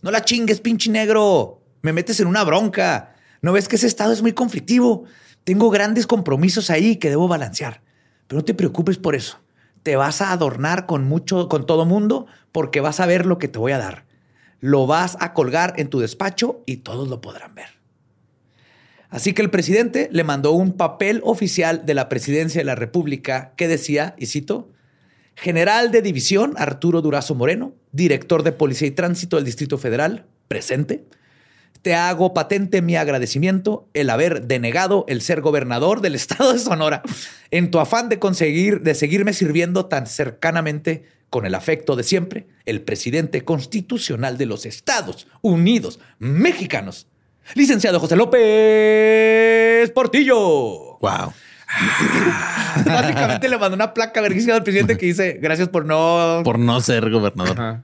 no la chingues, pinche negro, me metes en una bronca. ¿No ves que ese estado es muy conflictivo? Tengo grandes compromisos ahí que debo balancear. Pero no te preocupes por eso. Te vas a adornar con mucho, con todo mundo, porque vas a ver lo que te voy a dar. Lo vas a colgar en tu despacho y todos lo podrán ver. Así que el presidente le mandó un papel oficial de la presidencia de la República que decía, y cito, General de División Arturo Durazo Moreno, director de Policía y Tránsito del Distrito Federal, presente. Te hago patente mi agradecimiento el haber denegado el ser gobernador del estado de Sonora en tu afán de conseguir, de seguirme sirviendo tan cercanamente con el afecto de siempre, el presidente constitucional de los Estados Unidos Mexicanos, licenciado José López Portillo. Wow. Básicamente le mandó una placa verguísima al presidente que dice gracias por no. Por no ser gobernador. Ajá.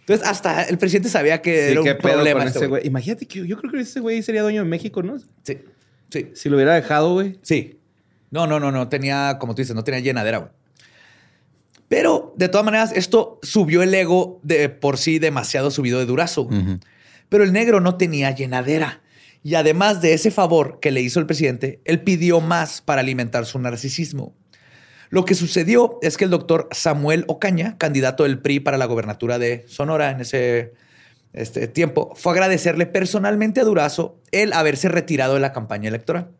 Entonces, hasta el presidente sabía que Sí, era un problema. este ese güey. güey. Imagínate que yo creo que ese güey sería dueño de México, ¿no? Sí, sí, Si lo hubiera dejado, güey. sí. No, no, no, no tenía, como tú dices, no tenía llenadera, güey. Pero de todas maneras, esto subió el ego de por sí demasiado subido de durazo. güey. Pero el negro no tenía llenadera. Y además de ese favor que le hizo el presidente, él pidió más para alimentar su narcisismo. Lo que sucedió es que el doctor Samuel Ocaña, candidato del PRI para la gobernatura de Sonora en ese este tiempo, fue a agradecerle personalmente a Durazo el haberse retirado de la campaña electoral.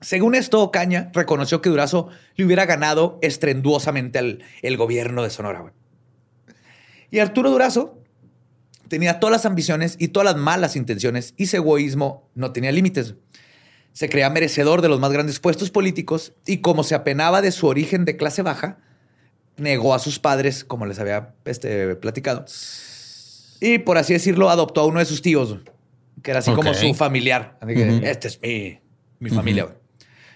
Según esto, Ocaña reconoció que Durazo le hubiera ganado estrenduosamente al el gobierno de Sonora. Y Arturo Durazo tenía todas las ambiciones y todas las malas intenciones y su egoísmo no tenía límites. Se creía merecedor de los más grandes puestos políticos y como se apenaba de su origen de clase baja, negó a sus padres, como les había este, platicado. Y por así decirlo, adoptó a uno de sus tíos, que era así como su familiar. Así que, Ujú. este es mi, mi familia.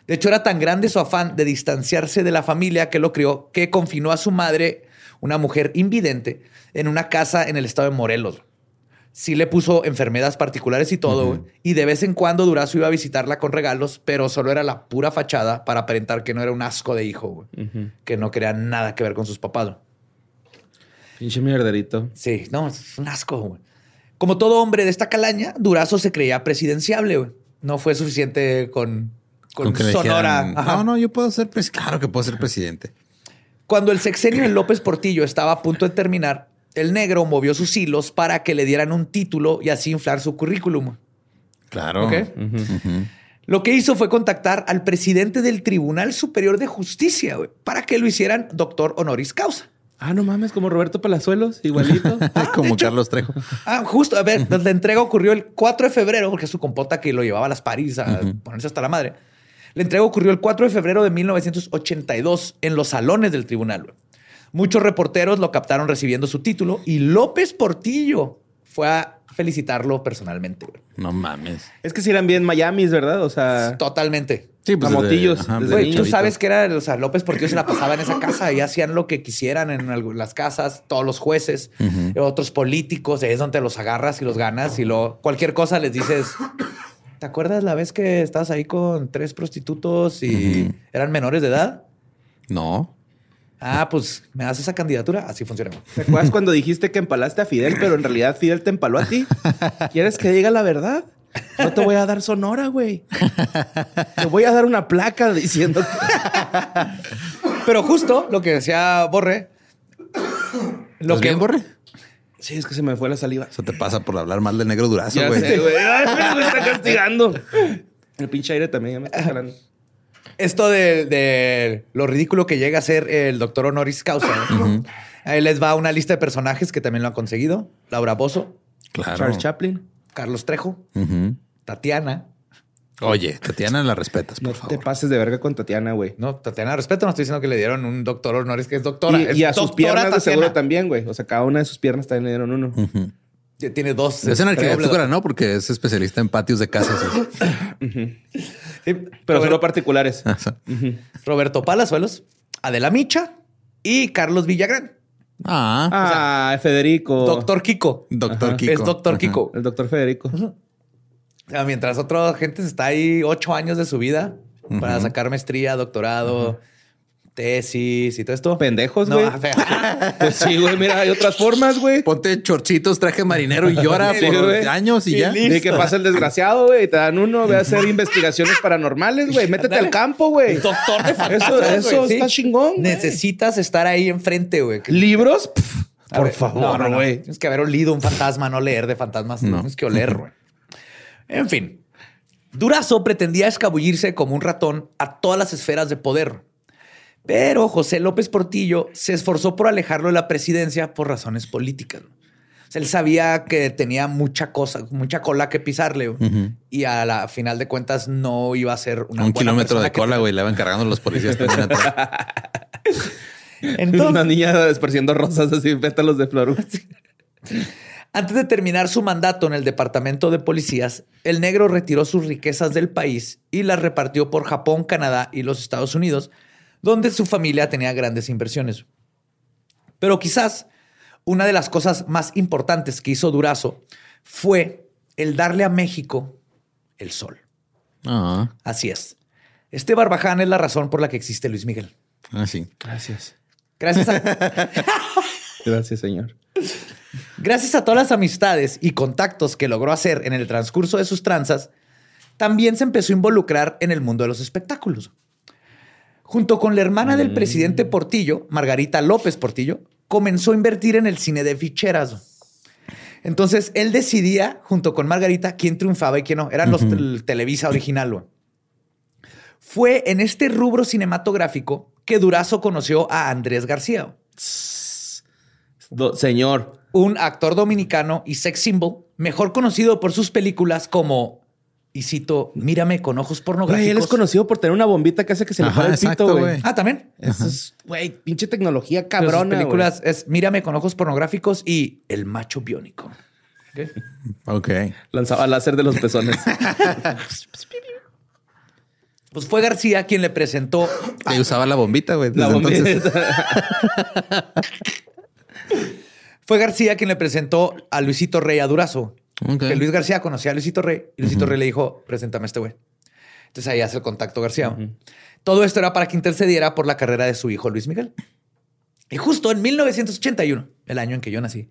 De hecho, era tan grande su afán de distanciarse de la familia que lo crió que confinó a su madre, una mujer invidente, en una casa en el estado de Morelos. Sí le puso enfermedades particulares y todo, y de vez en cuando Durazo iba a visitarla con regalos, pero solo era la pura fachada para aparentar que no era un asco de hijo, güey. que no quería nada que ver con sus papás. Pinche mierderito. Sí, no, es un asco, güey. Como todo hombre de esta calaña, Durazo se creía presidenciable, güey. No fue suficiente con, con, Sonora. dijeran, no, no, yo puedo ser presidente. Claro que puedo ser presidente. Cuando el sexenio de López Portillo estaba a punto de terminar, el negro movió sus hilos para que le dieran un título y así inflar su currículum. Claro. Ok. Ujú. Lo que hizo fue contactar al presidente del Tribunal Superior de Justicia para que lo hicieran doctor honoris causa. Ah, no mames, como Roberto Palazuelos, igualito. (laughs) Como Carlos Trejo. Ah, justo, a ver, la entrega ocurrió el 4 de febrero, porque es su compota que lo llevaba a las París a ponerse hasta la madre. La entrega ocurrió el 4 de febrero de 1982 en los salones del tribunal. güey. Muchos reporteros lo captaron recibiendo su título y López Portillo fue a felicitarlo personalmente. güey. No mames. es que si eran bien Miamis, ¿verdad? O sea, Totalmente. Sí, pues Camotillos, desde- ajá, desde Güey, niño. tú sabes que era, o sea, López Portillo se la pasaba en esa casa y hacían lo que quisieran en las casas, todos los jueces, otros políticos, es donde los agarras y los ganas y lo cualquier cosa les dices. ¿Te acuerdas la vez que estabas ahí con tres prostitutos y eran menores de edad? No. Ah, pues me das esa candidatura. Así funciona. ¿te acuerdas cuando dijiste que empalaste a Fidel, pero en realidad Fidel te empaló a ti? ¿Quieres que diga la verdad? No te voy a dar sonora, güey. Te voy a dar una placa diciendo que... Pero justo lo que decía Borre. Lo ¿Estás que bien, Borre? Sí, es que se me fue la saliva. Eso te pasa por hablar mal del negro durazo, güey. me está castigando. El pinche aire también ya me está jalando. Esto de, de lo ridículo que llega a ser el doctor honoris causa. ¿no? Ahí les va una lista de personajes que también lo han conseguido. Laura Bozo, Claro. Charles Chaplin. Carlos Trejo. Tatiana, Oye, Tatiana la respetas, por No favor. te pases de verga con Tatiana, güey. No, Tatiana, respeto, no estoy diciendo que le dieron un doctor honoris que es doctora. Y, es y a sus piernas de seguro también, güey. O sea, cada una de sus piernas también le dieron uno. Tiene dos. Es en arquitectura, ¿no? Porque es especialista en patios de casas. (laughs) Sí, Pero Robert- solo particulares. Roberto Palazuelos, Adela Micha y Carlos Villagrán. ah, Ah, Federico. Doctor Kiko. doctor Ajá. Kiko. Es doctor Ajá. Kiko. El doctor Federico. O sea, mientras otra gente está ahí ocho años de su vida para sacar maestría, doctorado, tesis y todo esto. Pendejos, No, güey. fe- (laughs) Pues sí, güey. Mira, hay otras formas, güey. Ponte chorchitos, traje marinero y llora Sí, por años y, Y ya. listo. Y que pasa el desgraciado, güey. Te dan uno, ve a hacer investigaciones paranormales, güey. (laughs) Métete al campo, güey. Doctor de Eso, fantasmas, eso sí. está chingón. Necesitas estar ahí enfrente, güey. ¿Libros? Pff, por ver, no, no, favor, no. güey. Tienes que haber olido un fantasma, no leer de fantasmas. No. Tienes que oler, güey. En fin. Durazo pretendía escabullirse como un ratón a todas las esferas de poder. Pero José López Portillo se esforzó por alejarlo de la presidencia por razones políticas. O sea, él sabía que tenía mucha cosa, mucha cola que pisarle. Y a la final de cuentas no iba a ser una Un buena kilómetro de cola, güey. Le van cargando los policías también atrás. (laughs) Entonces, Una niña esparciendo rosas así, pétalos de flor. Antes de terminar su mandato en el departamento de policías, el negro retiró sus riquezas del país y las repartió por Japón, Canadá y los Estados Unidos, donde su familia tenía grandes inversiones. Pero quizás una de las cosas más importantes que hizo Durazo fue el darle a México el sol. Ah, Así es. Este barbaján es la razón por la que existe Luis Miguel. ah, sí. Gracias. Gracias a, (laughs) Gracias, señor. Gracias a todas las amistades y contactos que logró hacer en el transcurso de sus tranzas, también se empezó a involucrar en el mundo de los espectáculos. Junto con la hermana del presidente Portillo, Margarita López Portillo, comenzó a invertir en el cine de ficheras. Entonces él decidía, junto con Margarita, quién triunfaba y quién no. Eran los tel- Televisa original. güey. Fue en este rubro cinematográfico que Durazo conoció a Andrés García. Do- señor. un actor dominicano y sex symbol, mejor conocido por sus películas como, y cito, Mírame con ojos pornográficos. Güey, él es conocido por tener una bombita que hace que se le pare el pito, güey. Ah, también. Eso es, güey, pinche tecnología Pero sus cabrona, películas es Mírame con ojos pornográficos y El macho biónico. Ok. Ok. güey. Lanzaba láser de los pezones. (laughs) Pues fue García quien le presentó Y usaba la bombita, güey. La bombita. (laughs) Fue García quien le presentó a Luisito Rey a Durazo. Que Luis García conocía a Luisito Rey y Luisito Rey le dijo, preséntame a este güey. Entonces ahí hace el contacto García. Todo esto era para que intercediera por la carrera de su hijo Luis Miguel. Y justo en 1981, el año en que yo nací,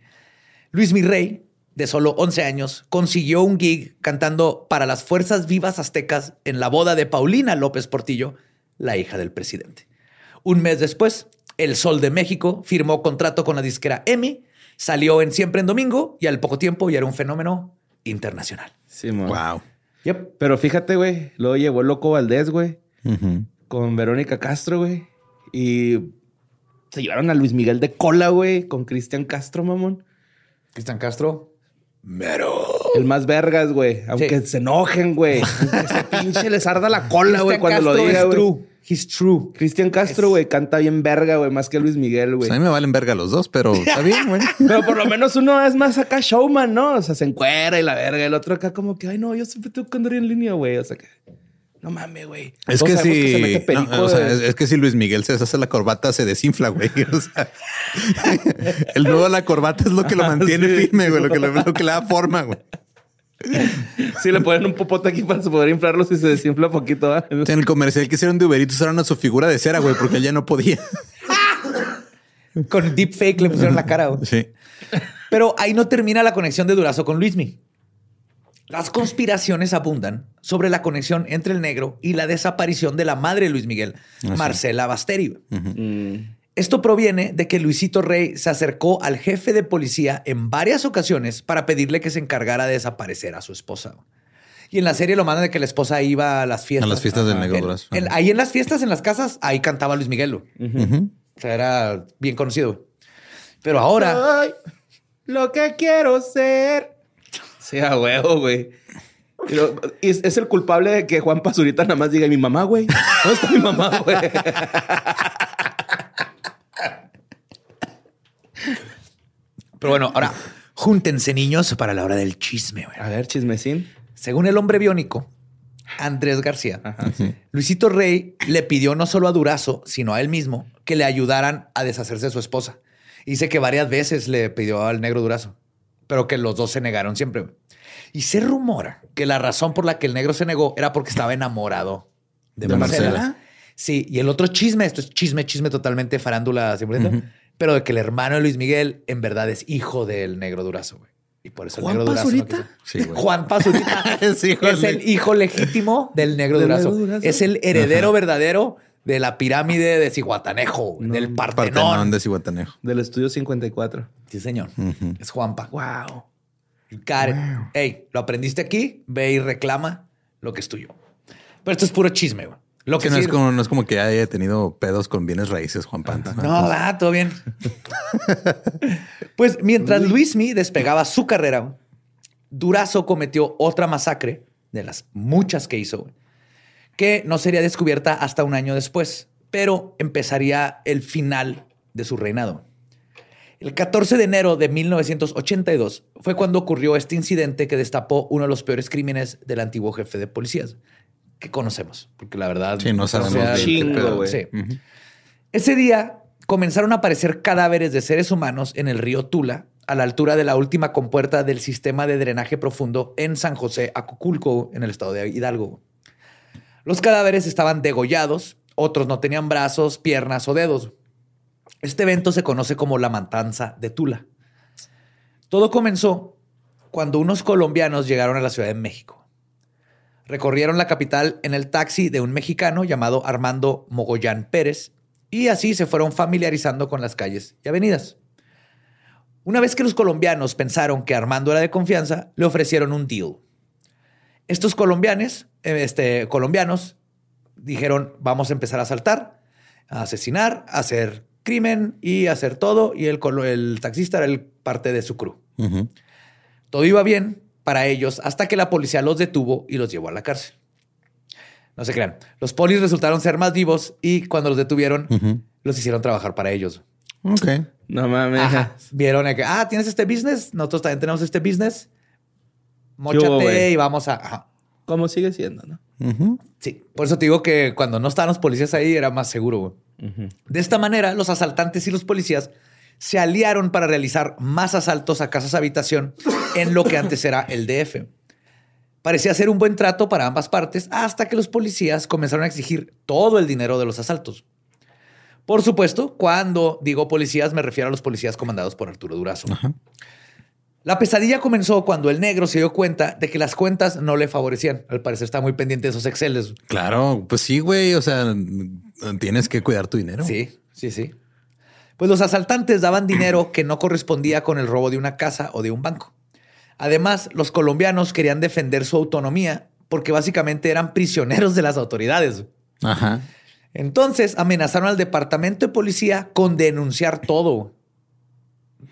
Luis Mirrey, de solo 11 años, consiguió un gig cantando para las Fuerzas Vivas Aztecas en la boda de Paulina López Portillo, la hija del presidente. Un mes después, El Sol de México firmó contrato con la disquera EMI, salió en Siempre en Domingo y al poco tiempo ya era un fenómeno internacional. Sí, mo. Wow. Yep. Pero fíjate, güey. Luego llegó el loco Valdés, güey. Con Verónica Castro, güey. Y se llevaron a Luis Miguel de cola, güey. Con Cristian Castro, mamón. Cristian Castro. Mero. El más vergas, güey. Aunque Sí. se enojen, güey. Aunque se pinche les arda la cola, güey, cuando lo diga, güey. He's true. Cristian Castro, güey, canta bien verga, güey, más que Luis Miguel, güey. Pues a mí me valen verga los dos, pero (laughs) está bien, güey. Pero por lo menos uno es más acá showman, ¿no? O sea, se encuera y la verga. El otro acá como que, ay, no, yo siempre tengo que andar en línea, güey. O sea que, no mames, güey. Es Todos que si, se mete perico, no, o sea, es, es que si Luis Miguel se deshace la corbata, se desinfla, güey. (laughs) O sea, el nudo de la corbata es lo que lo (laughs) mantiene Sí, firme, güey, lo que, lo que le da forma, güey. (laughs) Sí, le ponen un popote aquí para poder inflarlo si se desinfla poquito. ¿ah? En el comercial que hicieron de Uber Eats usaron a su figura de cera, güey, porque él ya no podía. (laughs) Con deepfake le pusieron la cara. güey. Sí. Pero ahí no termina la conexión de Durazo con Luismi. Las conspiraciones abundan sobre la conexión entre el negro y la desaparición de la madre de Luis Miguel, Marcela Basteri. Mm. Esto proviene de que Luisito Rey se acercó al jefe de policía en varias ocasiones para pedirle que se encargara de desaparecer a su esposa. Y en la serie lo mandan de que la esposa iba a las fiestas. A las fiestas del negro ahí en las fiestas, en las casas, ahí cantaba Luis Miguel. Ujú. O sea, era bien conocido. Pero ahora... Soy lo que quiero ser. Sí, a huevo, güey. Pero es, es el culpable de que Juan Pazurita nada más diga mi mamá, güey. ¿Dónde está mi mamá, güey? (laughs) Pero bueno, ahora júntense niños para la hora del chisme. güey. A ver, chismecín. Según el hombre biónico, Andrés García, Luisito Rey le pidió no solo a Durazo, sino a él mismo que le ayudaran a deshacerse de su esposa. Dice que varias veces le pidió al negro Durazo, pero que los dos se negaron siempre. güey. Y se rumora que la razón por la que el negro se negó era porque estaba enamorado de, De Marcela. Marcela. Sí, y el otro chisme, esto es chisme, chisme totalmente farándula 100%, pero de que el hermano de Luis Miguel en verdad es hijo del negro Durazo, güey. Y por eso ¿Juan el negro Durazo. no Pazurita? Sí, güey. Juan Pazurita (laughs) Es hijo es de- el hijo legítimo del negro ¿Del Durazo. Es el heredero verdadero de la pirámide de Cihuatanejo, No, del Partenón. Partenón de Cihuatanejo. Del estudio 54. Sí, señor. Es Juanpa. Wow. Karen, hey, lo aprendiste aquí, ve y reclama lo que es tuyo. Pero esto es puro chisme, güey. Lo que Que no, es como, no es como que haya tenido pedos con bienes raíces, Juan Panta. No, va, todo bien. (laughs) pues mientras Luismi despegaba su carrera, Durazo cometió otra masacre de las muchas que hizo, que no sería descubierta hasta un año después, pero empezaría el final de su reinado. El 14 de enero de 1982 fue cuando ocurrió este incidente que destapó uno de los peores crímenes del antiguo jefe de policías que conocemos, porque la verdad Sí, no sabemos o sea, chingo. Sí. Ese día comenzaron a aparecer cadáveres de seres humanos en el río Tula, a la altura de la última compuerta del sistema de drenaje profundo en San José, Acuculco, en el estado de Hidalgo. Los cadáveres estaban degollados, otros no tenían brazos, piernas o dedos. Este evento se conoce como la matanza de Tula. Todo comenzó cuando unos colombianos llegaron a la Ciudad de México. Recorrieron la capital en el taxi de un mexicano llamado Armando Mogollán Pérez y así se fueron familiarizando con las calles y avenidas. Una vez que los colombianos pensaron que Armando era de confianza, le ofrecieron un deal. Estos colombianos, eh, este, colombianos dijeron, vamos a empezar a asaltar, a asesinar, a hacer crimen y a hacer todo. Y el, taxista era el parte de su crew. Todo iba bien para ellos hasta que la policía los detuvo y los llevó a la cárcel. No se crean. Los polis resultaron ser más vivos y cuando los detuvieron, los hicieron trabajar para ellos. Ok. No mames. Ajá. Vieron que, ah, tienes este business, nosotros también tenemos este business. Móchate y vamos a. Ajá. ¿Cómo sigue siendo, no? Sí, por eso te digo que cuando no estaban los policías ahí era más seguro. De esta manera, los asaltantes y los policías se aliaron para realizar más asaltos a casas habitación en lo que antes era el DF. Parecía ser un buen trato para ambas partes hasta que los policías comenzaron a exigir todo el dinero de los asaltos. Por supuesto, cuando digo policías me refiero a los policías comandados por Arturo Durazo. La pesadilla comenzó cuando el negro se dio cuenta de que las cuentas no le favorecían. Al parecer está muy pendiente de esos Exceles. Claro, pues sí, güey. O sea, tienes que cuidar tu dinero. Sí, sí, sí. Pues los asaltantes daban dinero que no correspondía con el robo de una casa o de un banco. Además, los colombianos querían defender su autonomía porque básicamente eran prisioneros de las autoridades. Ajá. Entonces amenazaron al departamento de policía con denunciar todo.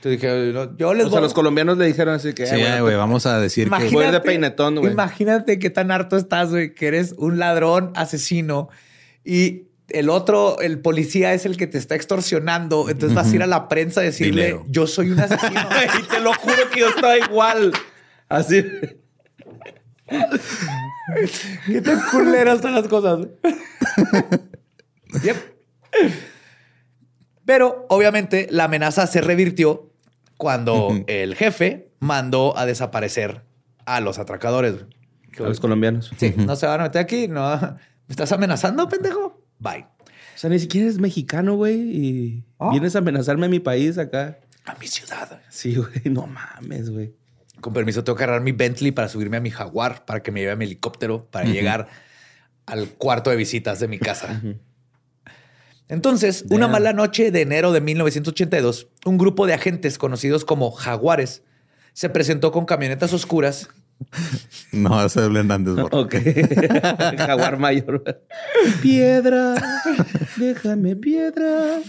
Te dije, yo les O voy sea, los colombianos le dijeron así que... Sí, "Ah, bueno, güey, vamos a decir que... Fue de peinetón, güey. Imagínate qué tan harto estás, güey, que eres un ladrón asesino y el otro, el policía es el que te está extorsionando. Entonces vas a ir a la prensa a decirle, Dinero. yo soy un asesino. (laughs) Y te lo juro que yo estaba igual. Así. qué tan culeras están las cosas. Yep. Pero obviamente la amenaza se revirtió cuando el jefe mandó a desaparecer a los atracadores. A los colombianos. Sí, no se van a meter aquí. No. ¿Me estás amenazando, pendejo? Bye. O sea, ni siquiera eres mexicano, güey. Y Ah. vienes a amenazarme a mi país acá. A mi ciudad. Sí, güey. No mames, güey. Con permiso, tengo que agarrar mi Bentley para subirme a mi Jaguar para que me lleve a mi helicóptero para llegar al cuarto de visitas de mi casa. Entonces, una mala noche de enero de 1982, un grupo de agentes conocidos como Jaguares se presentó con camionetas oscuras. (laughs) No, ese es Evelyn Hernández. Ok. (laughs) Jaguar mayor. Piedra. Déjame piedra.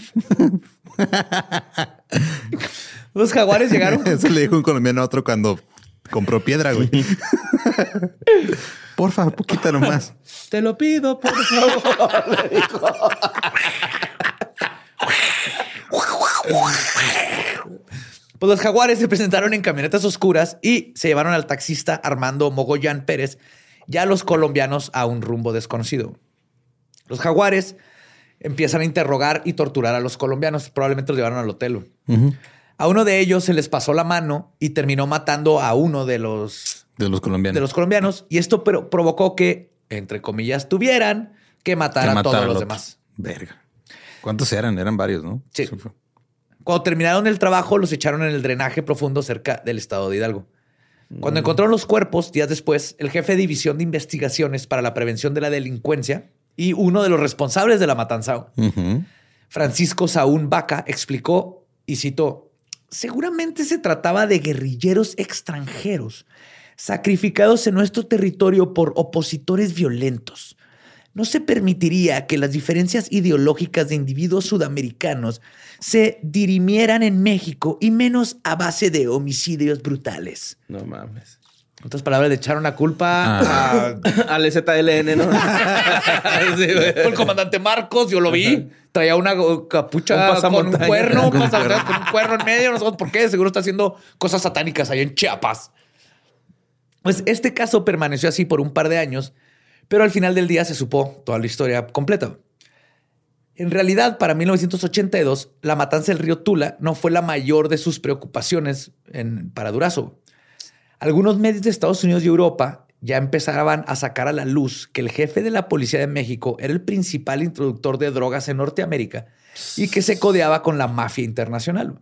Los Jaguares llegaron. (laughs) Eso le dijo un colombiano a otro cuando Compró piedra, güey. Porfa, poquita nomás. Te lo pido, por favor. le dijo. Pues los jaguares se presentaron en camionetas oscuras y se llevaron al taxista Armando Mogollán Pérez y a los colombianos a un rumbo desconocido. Los jaguares empiezan a interrogar y torturar a los colombianos. Probablemente los llevaron al hotel. A uno de ellos se les pasó la mano y terminó matando a uno de los, De los colombianos. de los colombianos. Y esto pero, provocó que, entre comillas, tuvieran que matar Que a matar todos al los demás. Verga. ¿Cuántos eran? Eran varios, ¿no? Sí. Cuando terminaron el trabajo, los echaron en el drenaje profundo cerca del estado de Hidalgo. Cuando encontraron los cuerpos, días después, el jefe de división de investigaciones para la prevención de la delincuencia y uno de los responsables de la matanza. Francisco Saúl Vaca, explicó y citó: Seguramente se trataba de guerrilleros extranjeros sacrificados en nuestro territorio por opositores violentos. No se permitiría que las diferencias ideológicas de individuos sudamericanos se dirimieran en México y menos a base de homicidios brutales. No mames. En otras palabras, le echaron la culpa Ah. a Al ZLN, ¿no? (laughs) Sí, el comandante Marcos, yo lo vi. Traía una capucha Un con un cuerno, Con un pasamontañas con un cuerno en medio. No sabemos por qué. Seguro está haciendo cosas satánicas ahí en Chiapas. Pues este caso permaneció así por un par de años, pero al final del día se supo toda la historia completa. En realidad, para 1982, la matanza del río Tula no fue la mayor de sus preocupaciones en, para Durazo. Algunos medios de Estados Unidos y Europa ya empezaban a sacar a la luz que el jefe de la Policía de México era el principal introductor de drogas en Norteamérica y que se codeaba con la mafia internacional.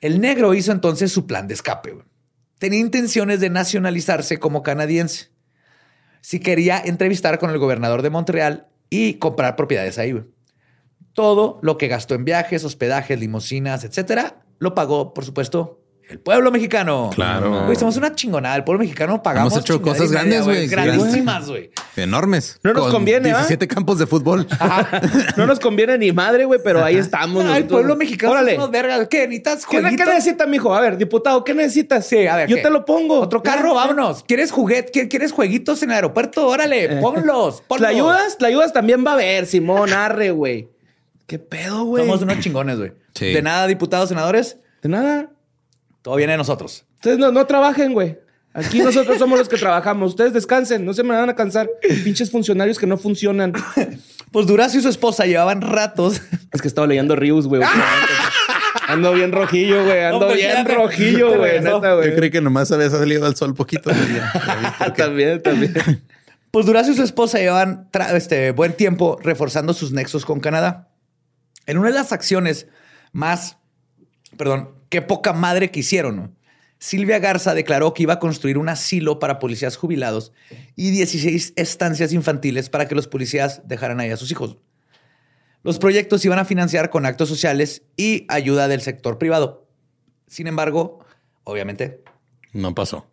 El negro hizo entonces su plan de escape. Tenía intenciones de nacionalizarse como canadiense. Si quería entrevistar con el gobernador de Montreal y comprar propiedades ahí. Todo lo que gastó en viajes, hospedajes, limusinas, etcétera, lo pagó, por supuesto, el pueblo mexicano. Claro. Güey, somos una chingonada. El pueblo mexicano pagamos. Hemos hecho cosas grandes, güey. Grandísimas, güey. Enormes. No nos Con conviene, ¿va? 17 campos de fútbol. (laughs) No nos conviene ni madre, güey, pero ahí estamos. Ay, el pueblo mexicano Órale. somos vergas. ¿Qué? ¿Necesitas ¿Qué? ¿Qué necesita, mijo? A ver, diputado, ¿qué necesitas? Sí, a ver. Yo ¿qué? te lo pongo. Otro carro, vámonos. ¿Quieres juguete? ¿Quieres jueguitos en el aeropuerto? Órale, ponlos. ponlos. ¿La ayudas? ¿La ayudas también va a ver, Simón, arre, güey. ¿Qué pedo, güey? Somos unos chingones, güey. Sí. De nada, diputados, senadores. De nada. Todo viene de nosotros. Ustedes no, no trabajen, güey. Aquí nosotros somos los que trabajamos. Ustedes descansen, no se me van a cansar. Pinches funcionarios que no funcionan. (laughs) Pues Durazo y su esposa llevaban ratos. Es que estaba leyendo Rius, güey. (laughs) Ando bien rojillo, güey. Ando No, pues, bien te- rojillo, güey. Yo creí que nomás había salido al sol poquito. (laughs) También, también. Pues Durazo y su esposa llevan este, buen tiempo reforzando sus nexos con Canadá. En una de las acciones más, perdón, qué poca madre que hicieron, ¿no? Silvia Garza declaró que iba a construir un asilo para policías jubilados y 16 estancias infantiles para que los policías dejaran ahí a sus hijos. Los proyectos se iban a financiar con actos sociales y ayuda del sector privado. Sin embargo, obviamente, No pasó.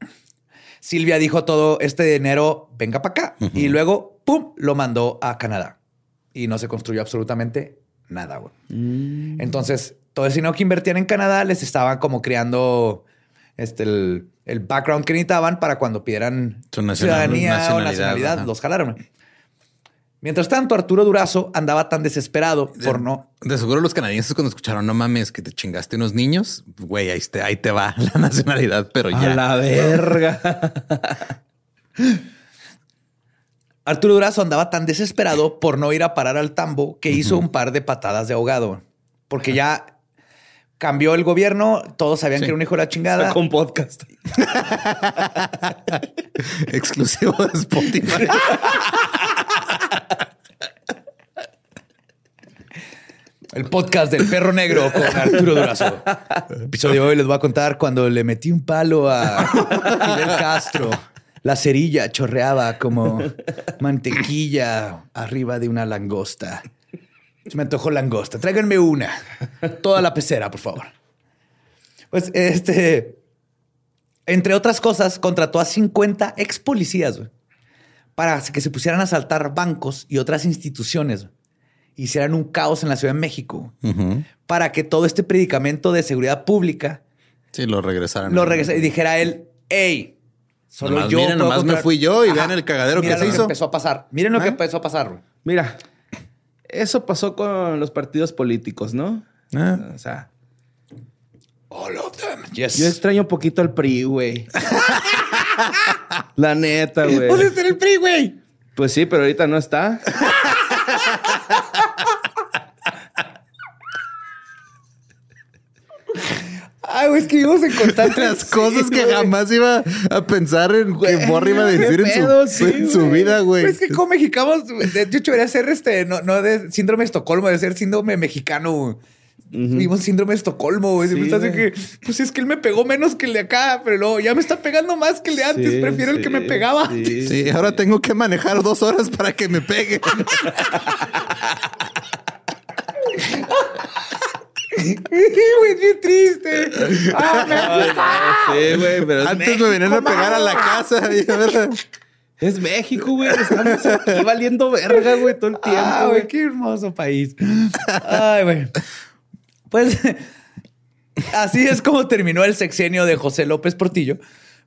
Silvia dijo todo este dinero, venga para acá. Y luego, ¡pum!, lo mandó a Canadá. Y no se construyó absolutamente nada, güey. Entonces, todo ese dinero que invertían en Canadá les estaban como creando este, el, el background que necesitaban para cuando pidieran nacional- ciudadanía o nacionalidad, nacionalidad, ajá. los jalaron. Mientras tanto, Arturo Durazo andaba tan desesperado por no... De seguro los canadienses cuando escucharon, no mames, que te chingaste unos niños, güey, ahí te, ahí te va (laughs) la nacionalidad, pero ya. A la verga. (laughs) Arturo Durazo andaba tan desesperado por no ir a parar al tambo que hizo un par de patadas de ahogado. Porque ya cambió el gobierno, todos sabían Sí. que era un hijo de la chingada. Con podcast. (laughs) Exclusivo de Spotify. El podcast del perro negro con Arturo Durazo. Episodio de hoy les voy a contar cuando le metí un palo a Fidel Castro. La cerilla chorreaba como mantequilla arriba de una langosta. Se me antojó langosta. Tráiganme una. Toda la pecera, por favor. Pues este, entre otras cosas, contrató a 50 ex policías güey, para que se pusieran a asaltar bancos y otras instituciones. güey. Hicieran un caos en la Ciudad de México para que todo este predicamento de seguridad pública Sí, lo regresaron. lo regresa y dijera él, hey, solo Nomás yo. miren, nomás me controlar". fui yo y vean el cagadero Mira que se lo hizo. empezó a pasar. Miren lo que ¿Eh? empezó a pasar. güey. Mira, eso pasó con los partidos políticos, ¿no? Ah. O sea, All of them. Yes. yo extraño un poquito al PRI, güey. La neta, güey. ¿Dónde está el PRI, güey? Pues sí, pero ahorita no está. Es que vivimos en constante. (laughs) Las cosas Sí, que güey. jamás iba a pensar en que Borra iba a decir en, su, sí, en su vida, güey. Es que como mexicanos, de hecho, debería ser este, no, no de síndrome de Estocolmo, debe ser síndrome mexicano. güey. Síndrome de Estocolmo, güey. Sí, estás que, pues es que él me pegó menos que el de acá, pero luego ya me está pegando más que el de antes. Sí, Prefiero el que me pegaba. sí. Sí, ahora tengo que manejar dos horas para que me pegue. (laughs) Güey, qué triste. Ah, México. Sí, güey, pero es Antes me venían a pegar a la casa. (laughs) Es México, güey. Estamos aquí valiendo verga, güey, todo el tiempo. Ah, güey. güey, qué hermoso país. Ay, güey. Pues así es como terminó el sexenio de José López Portillo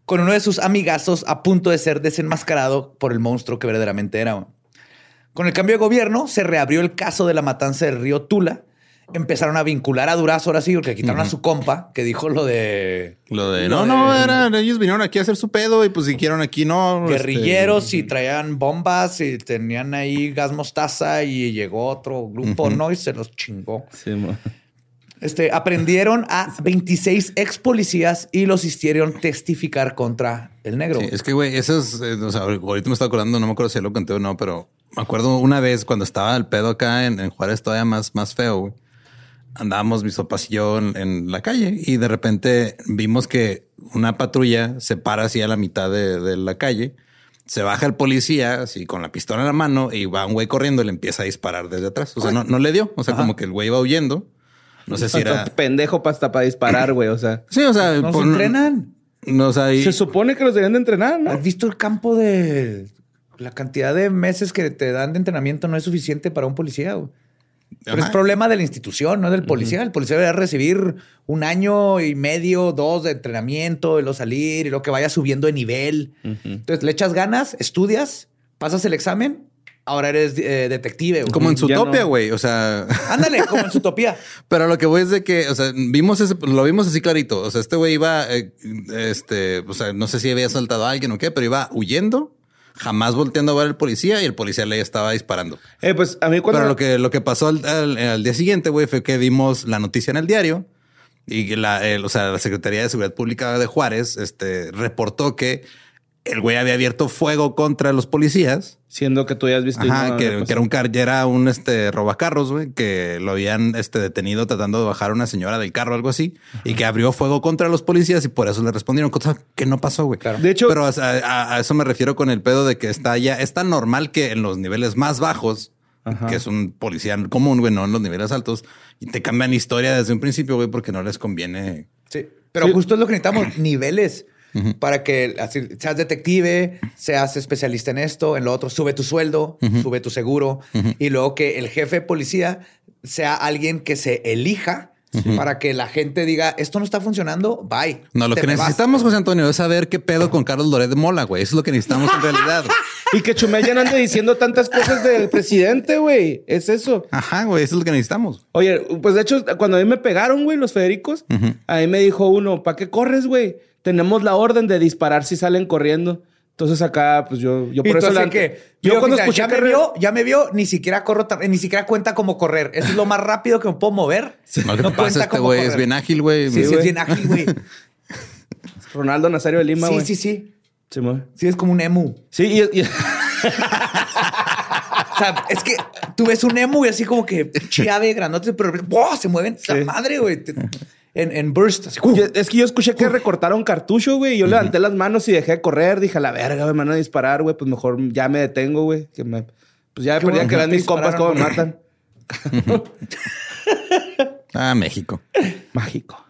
con uno de sus amigazos a punto de ser desenmascarado por el monstruo que verdaderamente era. Con el cambio de gobierno se reabrió el caso de la matanza del río Tula. Empezaron a vincular a Durazo ahora sí, porque quitaron a su compa que dijo lo de Lo de Lo no, no, eran, ellos vinieron aquí a hacer su pedo y pues si quieren aquí no. guerrilleros este, y traían bombas y tenían ahí gas mostaza y llegó otro grupo, ¿no? Y se los chingó. Sí. Este, aprendieron a 26 ex policías y los hicieron testificar contra el negro. Sí, es que, güey, eso es, eh, o sea, ahorita me está acordando, no me acuerdo si lo conté o no, pero me acuerdo una vez cuando estaba el pedo acá en, en Juárez todavía más, más feo, güey. Andábamos mis papás y yo en, en la calle y de repente vimos que una patrulla se para así a la mitad de, de la calle. Se baja el policía así con la pistola en la mano y va un güey corriendo y le empieza a disparar desde atrás. O sea, no, no le dio. O sea, como que el güey iba huyendo. No sé si era. pendejo para hasta para disparar, güey. O sea, Sí, o sea, No se por- entrenan. No, o sea, y- se supone que los deberían de entrenar, ¿no? ¿Has visto el campo de la cantidad de meses que te dan de entrenamiento no es suficiente para un policía? güey. Pero Ajá. es problema de la institución, no del policía. El policía debería recibir un año y medio, dos de entrenamiento, y luego salir, y luego que vaya subiendo de nivel. Entonces le echas ganas, estudias, pasas el examen, ahora eres eh, detective. güey. como en su topia, no. güey. O sea, Ándale, como en su utopía. (laughs) Pero lo que voy es de que, o sea, vimos ese, lo vimos así clarito. O sea, este güey iba, eh, este, o sea, no sé si había saltado a alguien o qué, pero iba huyendo, jamás volteando a ver al policía y el policía le estaba disparando. Eh, pues a mí cuando... Pero lo que, lo que pasó al, al- al día siguiente, güey, fue que vimos la noticia en el diario y la, el- o sea, la Secretaría de Seguridad Pública de Juárez, este, reportó que el güey había abierto fuego contra los policías. Siendo que tú ya has visto... Ajá, no que, era un car, ya era un este robacarros, güey, que lo habían este detenido tratando de bajar a una señora del carro, algo así, y que abrió fuego contra los policías y por eso le respondieron, cosa que no pasó, güey. De hecho- pero o a, a eso me refiero con el pedo de que está ya, es tan normal que en los niveles más bajos, Ajá. que es un policía común, güey, no en los niveles altos, y te cambian historia desde un principio, güey, porque no les conviene. Sí. Pero justo es lo que necesitamos, (clears throat) niveles. Para que así, seas detective, seas especialista en esto, en lo otro, sube tu sueldo, sube tu seguro y luego que el jefe de policía sea alguien que se elija para que la gente diga esto no está funcionando, bye. No, lo que me vas". necesitamos, José Antonio, es saber qué pedo con Carlos Loret de Mola, güey. Eso es lo que necesitamos en realidad. (laughs) Y que Chumel ya no ande diciendo tantas cosas del presidente, güey. Es eso. Ajá, güey, eso es lo que necesitamos. Oye, pues de hecho, cuando a mí me pegaron, güey, los Federicos, a mí me dijo uno, ¿para qué corres, güey? Tenemos la orden de disparar si salen corriendo. Entonces acá, pues yo, yo Y por eso la- que yo yo cuando ya escuché me que vio, ya me vio, ni siquiera corro, ni siquiera cuenta como correr. Eso es lo más rápido que me puedo mover. No, ¿qué (laughs) te pasa? Este güey es bien ágil, güey. Sí, sí, es bien ágil, güey. (laughs) Ronaldo Nazario de Lima, Sí, güey. sí, sí. Sí, mo- Sí, es como un emu. Sí, y, y- (laughs) O sea, es que tú ves un emu y así como que chiave grandote, pero ¡wow! se mueven. La Sí. madre, güey. En, en burst. Así, ¡uh! es que yo escuché que recortaron cartucho, güey. y Yo levanté las manos y dejé de correr. Dije, a la verga, me van a disparar, güey. Pues mejor ya me detengo, güey. Que me- Pues ya Qué perdía bueno que eran mis compas cómo me matan. (laughs) Ah, México. Mágico.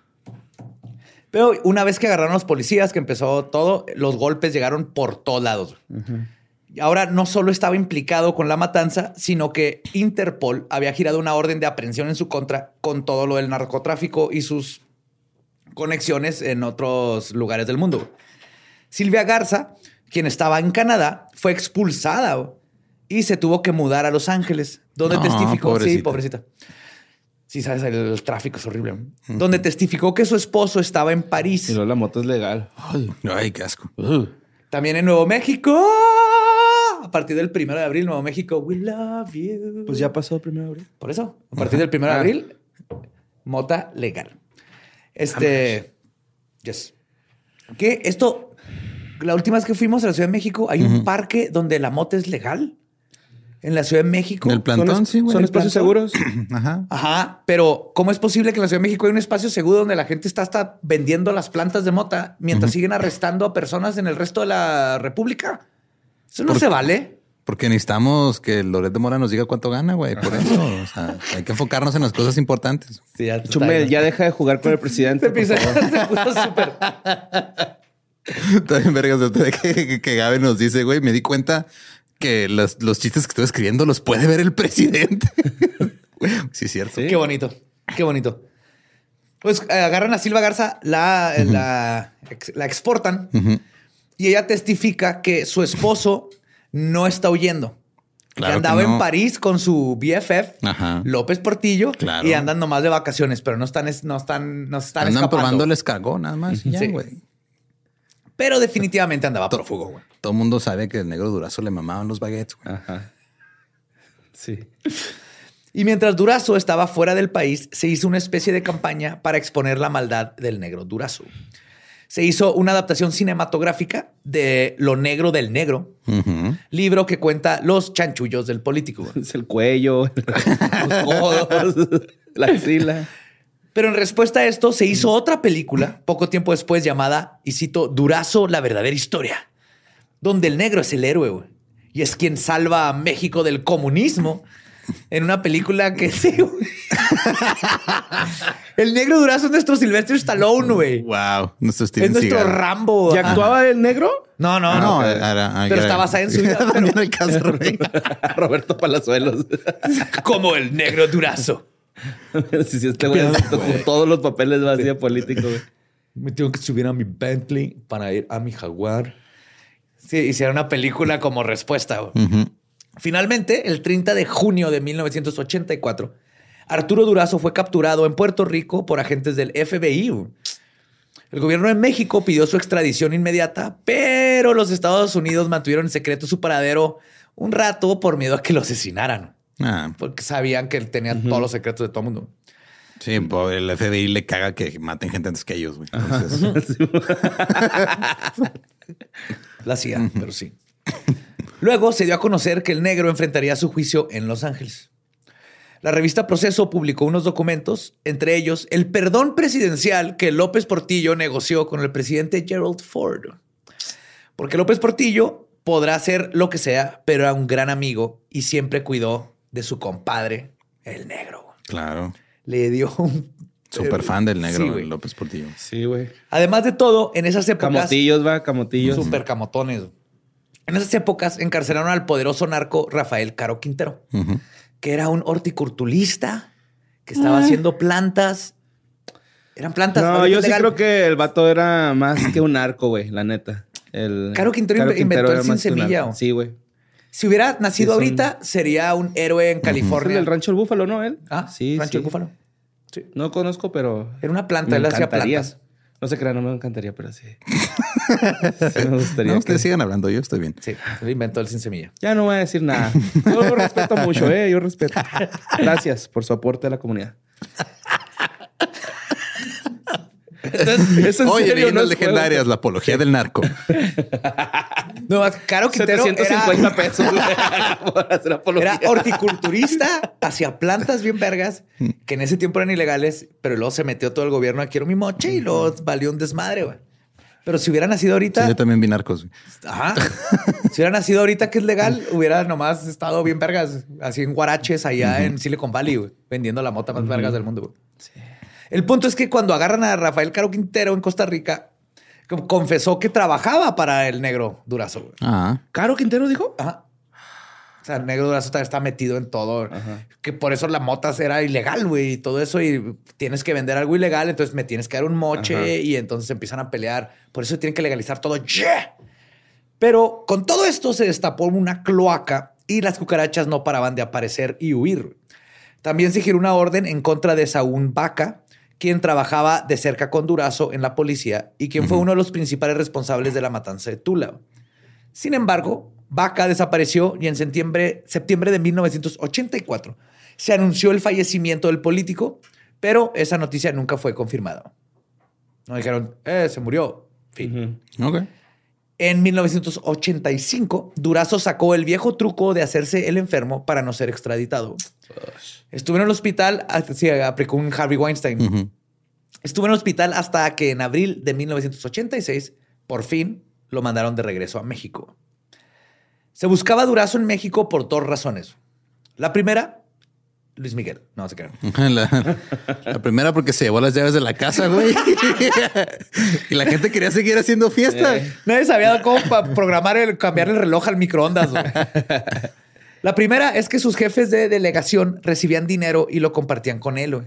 Pero una vez que agarraron los policías, que empezó todo, los golpes llegaron por todos lados. Y ahora no solo estaba implicado con la matanza, sino que Interpol había girado una orden de aprehensión en su contra con todo lo del narcotráfico y sus conexiones en otros lugares del mundo. Silvia Garza, quien estaba en Canadá, fue expulsada y se tuvo que mudar a Los Ángeles, donde No, testificó. Sí, pobrecita. pobrecita. Sí, sabes, el tráfico es horrible. Donde testificó que su esposo estaba en París. Y luego la moto es legal. Ay, ay, qué asco. También en Nuevo México. A partir del primero de abril, Nuevo México, we love you. Pues ya pasó primero de abril. Por eso, a partir del primero de Ah. abril, mota legal. Este. Yes. Que esto, la última vez que fuimos a la Ciudad de México, hay un parque donde la mota es legal. En la Ciudad de México. El plantón, son, sí, güey. son el espacios plantón. seguros. (clears throat) Ajá. Ajá, pero ¿cómo es posible que en la Ciudad de México hay un espacio seguro donde la gente está hasta vendiendo las plantas de mota mientras siguen arrestando a personas en el resto de la República? Eso no ¿Por se vale. Porque necesitamos que Loret de Mora nos diga cuánto gana, güey. Por eso, o sea, hay que enfocarnos en las cosas importantes. Sí, ya está Chumel, bien. ya deja de jugar con el presidente. Se (laughs) puso súper. También, vergas, ahorita de que, que, que Gabe nos dice, güey, me di cuenta que los, los chistes que estoy escribiendo los puede ver el presidente. (laughs) sí, es cierto. Sí. Qué bonito, qué bonito. Pues eh, agarran a Silva Garza, la, la, ex- la exportan. Y ella testifica que su esposo no está huyendo. Claro que que andaba no. en París con su BFF, Ajá. López Portillo, Claro. y andan nomás de vacaciones, pero no están, es- no están, no están Andan escapando. probando el nada más. ya, Sí. güey. Pero definitivamente andaba prófugo, güey. Todo el mundo sabe que el negro durazo le mamaban los baguettes, güey. Ajá. Sí. Y mientras Durazo estaba fuera del país, se hizo una especie de campaña para exponer la maldad del negro Durazo. Se hizo una adaptación cinematográfica de Lo Negro del Negro, libro que cuenta los chanchullos del político. (laughs) Es el cuello, (laughs) los codos, (laughs) la axila. Pero en respuesta a esto, se hizo otra película poco tiempo después llamada, y cito, Durazo, la verdadera historia, donde el negro es el héroe y es quien salva a México del comunismo en una película que (laughs) sí, güey. El negro Durazo es nuestro Silvestre Stallone, güey. Wow. Nuestro Es Steven nuestro Seagal. Rambo. ¿Y Ajá. actuaba el negro? No, no, No, no. ok. era- era- Pero era- está (laughs) basada en su vida, pero- También Alcázar, güey. Roberto Palazuelos. Como el negro Durazo. (laughs) sí, sí, este güey con todos los papeles va así de político, güey. Me tengo que subir a mi Bentley para ir a mi Jaguar. Sí, hicieron una película como respuesta. güey. Ujú. Finalmente, el 30 de junio de 1984, Arturo Durazo fue capturado en Puerto Rico por agentes del FBI. El gobierno de México pidió su extradición inmediata, pero los Estados Unidos mantuvieron en secreto su paradero un rato por miedo a que lo asesinaran, Ah, porque sabían que él tenía todos los secretos de todo el mundo. sí, pobre, el FBI le caga que maten gente antes que ellos, güey. Entonces, (laughs) La CIA, pero sí. (laughs) Luego se dio a conocer que el negro enfrentaría su juicio en Los Ángeles. La revista Proceso publicó unos documentos, entre ellos el perdón presidencial que López Portillo negoció con el presidente Gerald Ford. Porque López Portillo podrá hacer lo que sea, pero era un gran amigo y siempre cuidó de su compadre, el negro. claro. Le dio un... Súper fan del negro Sí. López Portillo. Sí, güey. Además de todo, en esas épocas... Camotillos, va, camotillos. Super camotones. En esas épocas encarcelaron al poderoso narco Rafael Caro Quintero, que era un horticulturista que estaba haciendo plantas. Eran plantas. No, yo sí legal. creo que el vato era más que un narco, güey, la neta. El, Caro Quintero inve- inventó el sin semilla. Sí, güey. Si hubiera nacido Sí, son- ahorita, sería un héroe en el California. del Rancho El Búfalo, ¿no? Él. Ah, sí, Rancho sí. del Búfalo. Sí. No conozco, pero Era una planta, me él hacía plantas. No se crean, no me encantaría, pero sí. (laughs) Sí me gustaría. No, que- ustedes sigan hablando, yo estoy bien. Sí, él inventó el sin semilla. Ya no voy a decir nada. Yo lo respeto mucho, ¿eh? Yo respeto. Gracias por su aporte a la comunidad. es en Oye, serio, no es legendarias, la apología del narco. No, Caro. Quintero 750 era, pesos (laughs) por hacer apología. era horticulturista, hacía plantas bien vergas, que en ese tiempo eran ilegales, pero luego se metió todo el gobierno a quiero mi moche y luego valió un desmadre, güey. Pero si hubiera nacido ahorita, Sí, yo también vi narcos. ajá, si hubiera nacido ahorita que es legal, hubiera nomás estado bien vergas, así en guaraches allá en Silicon Valley, güey, vendiendo la mota más vergas del mundo, güey. El punto es que cuando agarran a Rafael Caro Quintero en Costa Rica, co- confesó que trabajaba para el negro Durazo. Ah, ¿Caro Quintero dijo? Ajá. O sea, el negro Durazo también está metido en todo. Que por eso la motas era ilegal, güey. Y todo eso. Y tienes que vender algo ilegal. Entonces me tienes que dar un moche. Y entonces empiezan a pelear. Por eso tienen que legalizar todo. ¡Yeah! Pero con todo esto se destapó una cloaca y las cucarachas no paraban de aparecer y huir. También se giró una orden en contra de Saúl Vaca, quien trabajaba de cerca con Durazo en la policía y quien fue uno de los principales responsables de la matanza de Tula. Sin embargo, Vaca desapareció y en septiembre, septiembre de 1984 se anunció el fallecimiento del político, pero esa noticia nunca fue confirmada. No dijeron, eh, se murió. Fin. En 1985, Durazo sacó el viejo truco de hacerse el enfermo para no ser extraditado. Estuvo en el hospital, sí, aplicó un Harvey Weinstein. Estuvo en el hospital hasta que en abril de 1986, por fin, lo mandaron de regreso a México. Se buscaba Durazo en México por dos razones. La primera, Luis Miguel. No, se crean. (laughs) La, la, primera porque se llevó las llaves de la casa, güey. (laughs) y la gente quería seguir haciendo fiesta. Eh, nadie sabía cómo programar el, cambiar el reloj al microondas. (laughs) La primera es que sus jefes de delegación recibían dinero y lo compartían con él.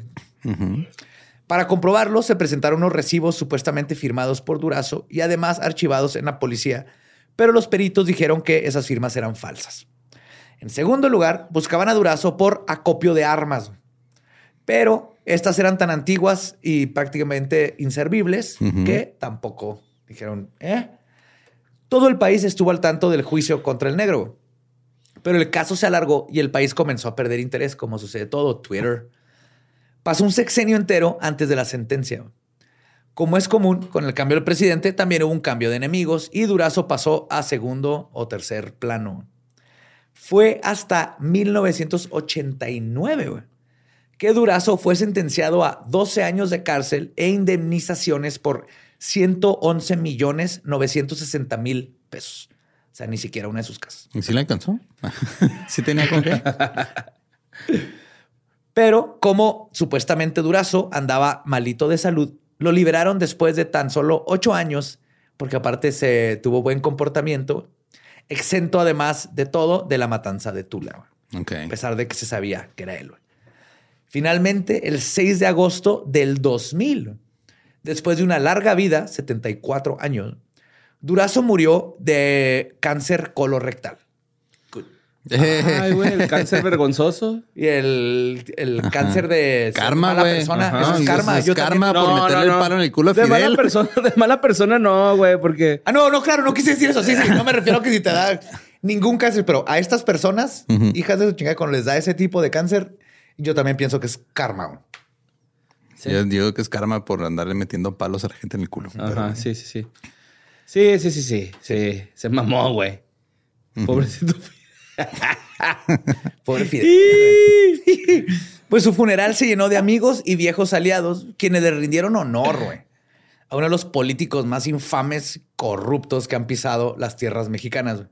Para comprobarlo, se presentaron unos recibos supuestamente firmados por Durazo y además archivados en la policía, pero los peritos dijeron que esas firmas eran falsas. En segundo lugar, buscaban a Durazo por acopio de armas, pero estas eran tan antiguas y prácticamente inservibles que tampoco dijeron, ¿eh? Todo el país estuvo al tanto del juicio contra el negro, pero el caso se alargó y el país comenzó a perder interés, como sucede todo, Twitter. Pasó un sexenio entero antes de la sentencia. Como es común, con el cambio del presidente también hubo un cambio de enemigos y Durazo pasó a segundo o tercer plano. Fue hasta 1989 que Durazo fue sentenciado a 12 años de cárcel e indemnizaciones por 111 millones 960 mil pesos. O sea, ni siquiera una de sus casas. ¿Y si le alcanzó? (laughs) ¿Sí tenía con qué? (laughs) Pero como supuestamente Durazo andaba malito de salud, lo liberaron después de tan solo ocho años, porque aparte se tuvo buen comportamiento exento además de todo de la matanza de Tula. A pesar de que se sabía que era él. Finalmente, el 6 de agosto del 2000, después de una larga vida, 74 años, Durazo murió de cáncer colorectal. Ay, güey, el (laughs) cáncer vergonzoso. Y el, cáncer de karma, mala persona. Eso es karma. Es karma por meterle el palo en el culo a Fidel. De mala persona, de mala persona no, güey, porque. Ah, no, no, claro, no quise decir eso. Sí, sí, no me refiero a que si te da ningún cáncer, pero a estas personas, hijas de su chingada, cuando les da ese tipo de cáncer, yo también pienso que es karma. Yo digo que es karma por andarle metiendo palos a la gente en el culo. Ajá, sí, sí, sí. Sí, sí, sí, sí. Sí, se mamó, güey. Pobrecito (laughs) Pobre Fidel. pues su funeral se llenó de amigos y viejos aliados, quienes le rindieron honor, güey. A uno de los políticos más infames, corruptos que han pisado las tierras mexicanas.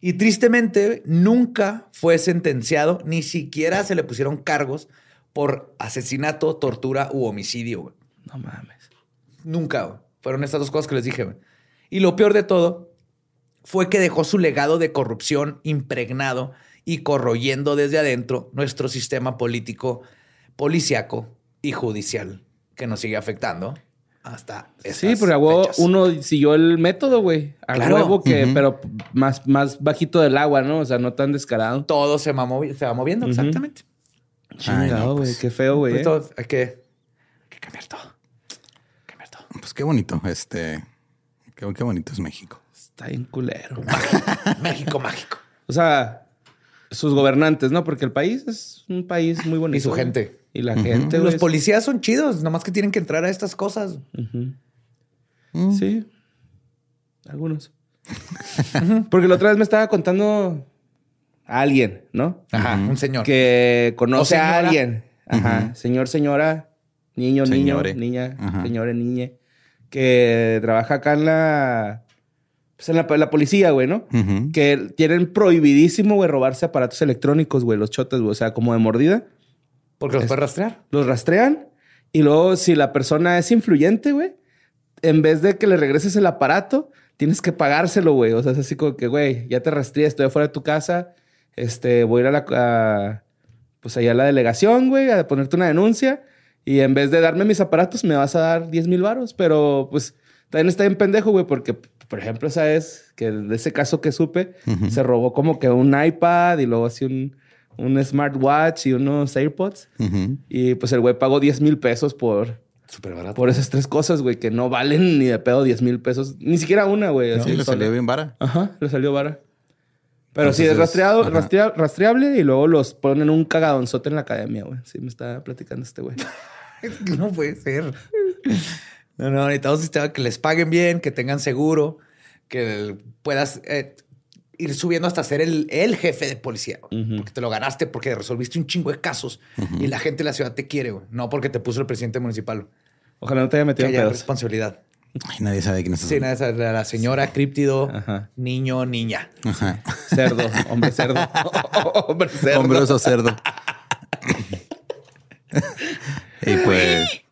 Y tristemente nunca fue sentenciado, ni siquiera se le pusieron cargos por asesinato, tortura u homicidio. No mames. Nunca. Fueron estas dos cosas que les dije. Y lo peor de todo fue que dejó su legado de corrupción impregnado y corroyendo desde adentro nuestro sistema político, policiaco y judicial, que nos sigue afectando hasta Sí, porque uno siguió el método, güey. A claro. que, pero más, más bajito del agua, ¿no? O sea, no tan descarado. Todo se va, se va moviendo, exactamente. Chingado, güey. Pues, qué feo, güey. Pues hay, que, hay que cambiar todo. Cambiar todo. Pues qué bonito. Este, qué, qué bonito es México. Está bien culero. México mágico. O sea, sus gobernantes, ¿no? Porque el país es un país muy bonito. Y su gente. Y la gente. Los policías son chidos, nomás que tienen que entrar a estas cosas. Mm. Sí. Algunos. (laughs) Porque la otra vez me estaba contando a alguien, ¿no? Ajá, un señor. Que conoce a alguien. Ajá. Señor, señora, niño, niño, niña, señora, niñe. Que trabaja acá en la pues en la, policía, güey, ¿no? Que tienen prohibidísimo, güey, robarse aparatos electrónicos, güey, los chotes, güey, o sea, como de mordida. Porque los puedes rastrear. Los rastrean y luego si la persona es influyente, güey, en vez de que le regreses el aparato, tienes que pagárselo, güey. O sea, es así como que, güey, ya te rastreé, estoy afuera de tu casa, este, voy a ir a la, a, pues allá a la delegación, güey, a ponerte una denuncia y en vez de darme mis aparatos me vas a dar 10 mil varos, pero pues también está bien pendejo, güey, porque por ejemplo, sabes que de ese caso que supe, se robó como que un iPad y luego así un, un smartwatch y unos AirPods. Y pues el güey pagó 10 mil pesos por, Súper barato. por esas tres cosas, güey, que no valen ni de pedo 10 mil pesos. Ni siquiera una, güey. Sí, así le salió bien vara. Ajá, le salió vara. Pero sí, Entonces es es- rastreado, rastrea- rastreable y luego los ponen un cagadonzote en la academia, güey. Sí, me está platicando este güey. (laughs) No puede ser. No, no, necesitamos un sistema que les paguen bien, que tengan seguro, que puedas eh, ir subiendo hasta ser el, el jefe de policía. Porque te lo ganaste, porque resolviste un chingo de casos y la gente de la ciudad te quiere, güey. No porque te puso el presidente municipal. Ojalá no te haya Que metido en haya pedos. responsabilidad. Ay, nadie sabe quién es. Sí, nada, esa es la señora, críptido, Ajá. niño, niña. Ajá. Cerdo, hombre cerdo. (laughs) hombre cerdo. Hombre oso cerdo. (laughs) y pues.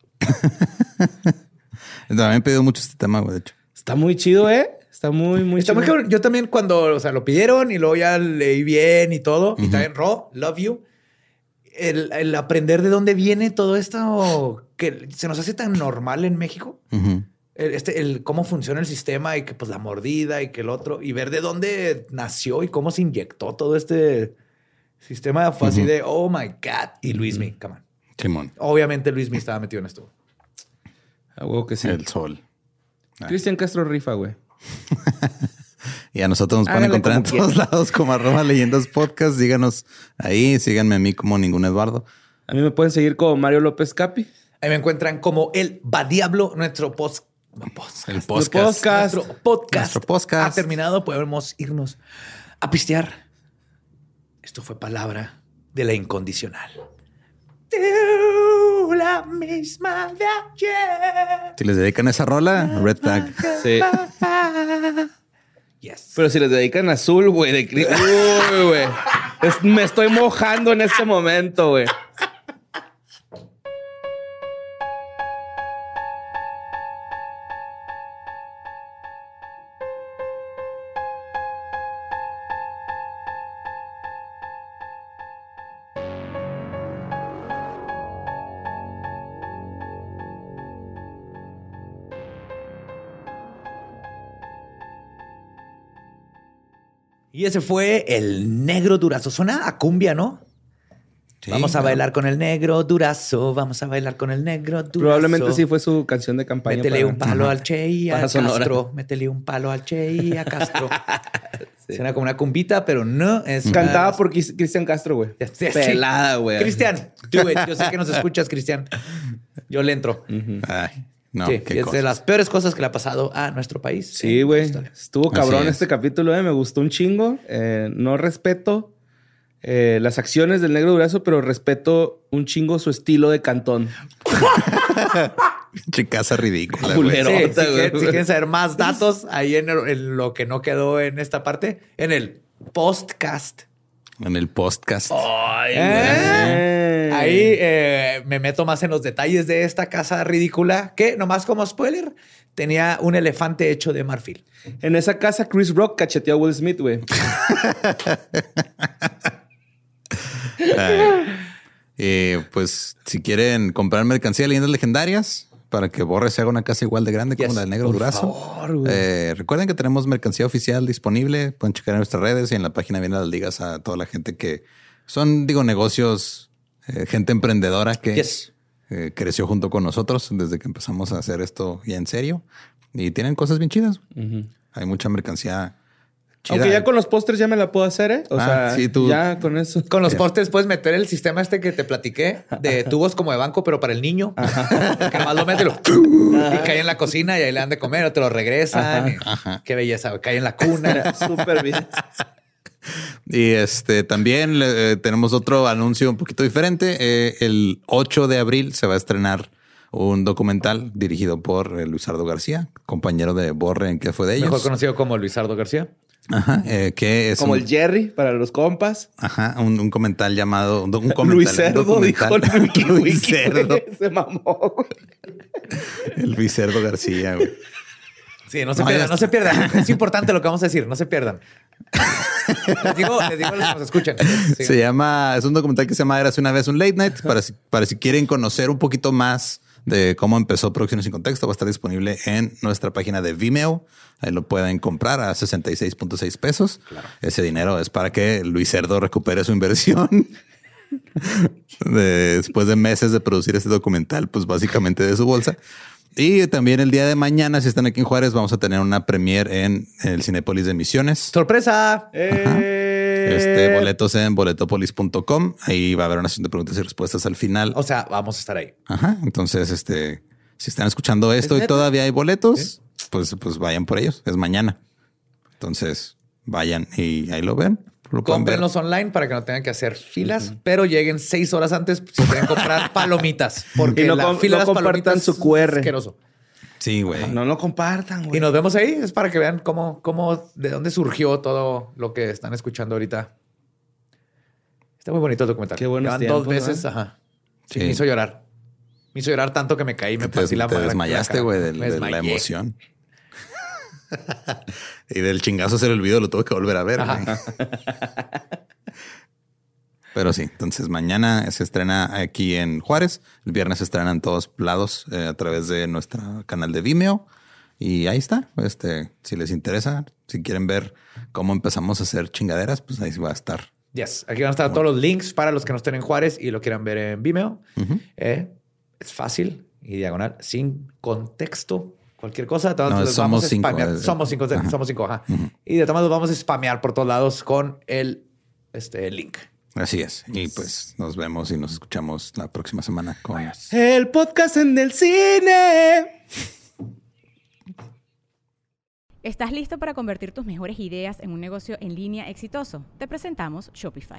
También he pedido mucho este tema, güey, de hecho. Está muy chido, ¿eh? Está muy, muy Está muy chido. cabrón. Yo también cuando, o sea, lo pidieron y luego ya leí bien y todo. Y también, Ro, love you. El, el aprender de dónde viene todo esto que se nos hace tan normal en México. Ujú. El, este, el cómo funciona el sistema y que pues la mordida y que el otro. Y ver de dónde nació y cómo se inyectó todo este sistema. Fue así de, oh my God. Y Luismi, come on. Simón. Obviamente Luismi estaba metido en esto. A huevo que sí. El sol. Cristian Castro rifa, güey. (laughs) Y a nosotros nos pueden encontrar en todos lados como arroba leyendas podcast. Síganos ahí, síganme a mí como ningún Eduardo. A mí me pueden seguir como Mario López Capi. Ahí me encuentran como el Va Diablo, nuestro post. podcast. El El podcast. podcast. Nuestro podcast, Nuestro podcast. ha terminado. Podemos irnos a pistear. Esto fue palabra de la incondicional. Tú, la misma de ayer. Si les dedican esa rola, red flag. Sí. Yes. Pero si les dedican azul, güey, de cri- Uy, güey. Es- me estoy mojando en este momento, güey. Y ese fue el negro durazo. Suena a cumbia, ¿no? Sí, vamos a claro. bailar con el negro durazo. Vamos a bailar con el negro durazo. Probablemente sí fue su canción de campaña. Métele para- un palo al Che y a Sonora. Castro. Métele un palo al Che y a Castro. (laughs) Suena como una cumbita, pero no es. Cantaba por Cristian Castro, güey. Sí, sí. Pelada, güey. Cristian, do it. Yo sé que nos (laughs) escuchas, Cristian. Yo le entro. Ay, no, sí, qué y es de las peores cosas que le ha pasado a nuestro país. Sí, güey. Estuvo cabrón es. este capítulo, eh. Me gustó un chingo. Eh, no respeto eh, las acciones del negro durazo, pero respeto un chingo su estilo de cantón. (laughs) Pinche casa ridícula. Culero. Sí, si, si quieren saber más datos, ahí en, el- en lo que no quedó en esta parte, en el postcast. En el podcast. Ay, ¿Eh? Ahí eh, me meto más en los detalles de esta casa ridícula que, nomás como spoiler, tenía un elefante hecho de marfil. En esa casa, Chris Rock cacheteó a Will Smith, güey. (laughs) Eh, pues si quieren comprar mercancía de leyendas legendarias para que Borre se haga una casa igual de grande como la del negro por durazo. Eh, recuerden que tenemos mercancía oficial disponible. Pueden checar en nuestras redes y en la página vienen las ligas a toda la gente que son, digo, negocios, eh, gente emprendedora que Yes. eh, creció junto con nosotros desde que empezamos a hacer esto ya en serio. Y tienen cosas bien chidas. Hay mucha mercancía chida. Aunque ya con los postres ya me la puedo hacer, ¿eh? O Ah, sea, sí, tú- ya con eso. Con los postes puedes meter el sistema este que te platiqué de tubos como de banco, pero para el niño. (laughs) Que más lo mete y lo- y cae en la cocina y ahí le dan de comer o te lo regresan. y- Qué belleza, cae en la cuna. (laughs) Súper bien. Y este también eh, tenemos otro anuncio un poquito diferente. Eh, el 8 de abril se va a estrenar un documental dirigido por eh, Luisardo García, compañero de Borre en que fue de ellos. Mejor conocido como Luisardo García. Ajá, eh, que es Como un, el Jerry para los compas. ajá, un, un comentario llamado un, un comentario, Luis un Cerdo dijo documental. el Wiki (laughs) Luis Wiki, Cerdo, güey. Se mamó, güey. el Luis Cerdo García. güey. Sí, no se pierdan, no se pierdan. Es (laughs) importante lo que vamos a decir, no se pierdan. les digo, les digo a los que nos escuchan. Sí. Se llama, es un documental que se llama Eras una vez un late night para si, para si quieren conocer un poquito más de cómo empezó Producciones sin Contexto. Va a estar disponible en nuestra página de Vimeo. Ahí lo pueden comprar a 66.6 pesos. Ese dinero es para que Luis Cerdo recupere su inversión. (laughs) De- después de meses de producir este documental, pues básicamente de su bolsa. Y también el día de mañana, si están aquí en Juárez, vamos a tener una premiere en el Cinépolis de Misiones. ¡Sorpresa! Eh, Este, boletos en boletopolis.com. Ahí va a haber una sesión de preguntas y respuestas al final. O sea, vamos a estar ahí. Ajá. Entonces, este, si están escuchando esto y neta? todavía hay boletos, pues, pues vayan por ellos. Es mañana. Entonces, vayan y ahí lo ven. Lo. Cómprenlos online para que no tengan que hacer filas, pero lleguen seis horas antes si quieren comprar (laughs) palomitas. Porque Y no la com- fila no de las compartan palomitas su QR. es asqueroso. Sí, güey. No lo compartan, güey. Y nos vemos ahí. Es para que vean cómo, cómo, de dónde surgió todo lo que están escuchando ahorita. Está muy bonito el documental. Qué tiempos, dos veces. ¿no? Ajá. Sí, Sí. Me hizo llorar. Me hizo llorar tanto que me caí, me Te, partí la te desmayaste, güey, de, de la emoción. (laughs) y del chingazo se le olvidó, lo tuve que volver a ver. (laughs) Pero sí, entonces mañana se estrena aquí en Juárez. El viernes se estrena en todos lados eh, a través de nuestro canal de Vimeo. Y ahí está. Este, si les interesa, si quieren ver cómo empezamos a hacer chingaderas, pues ahí va a estar. Yes. Aquí van a estar todos los links para los que no estén en Juárez y lo quieran ver en Vimeo. Eh, es fácil y diagonal, sin contexto. Cualquier cosa, todos No, somos vamos cinco, spamear. es- Somos cinco, Ajá. somos cinco, ajá. Y de todas maneras vamos a spamear por todos lados con el este, link. Así es. Y pues nos vemos y nos escuchamos la próxima semana con El podcast en el cine. ¿Estás listo para convertir tus mejores ideas en un negocio en línea exitoso? Te presentamos Shopify.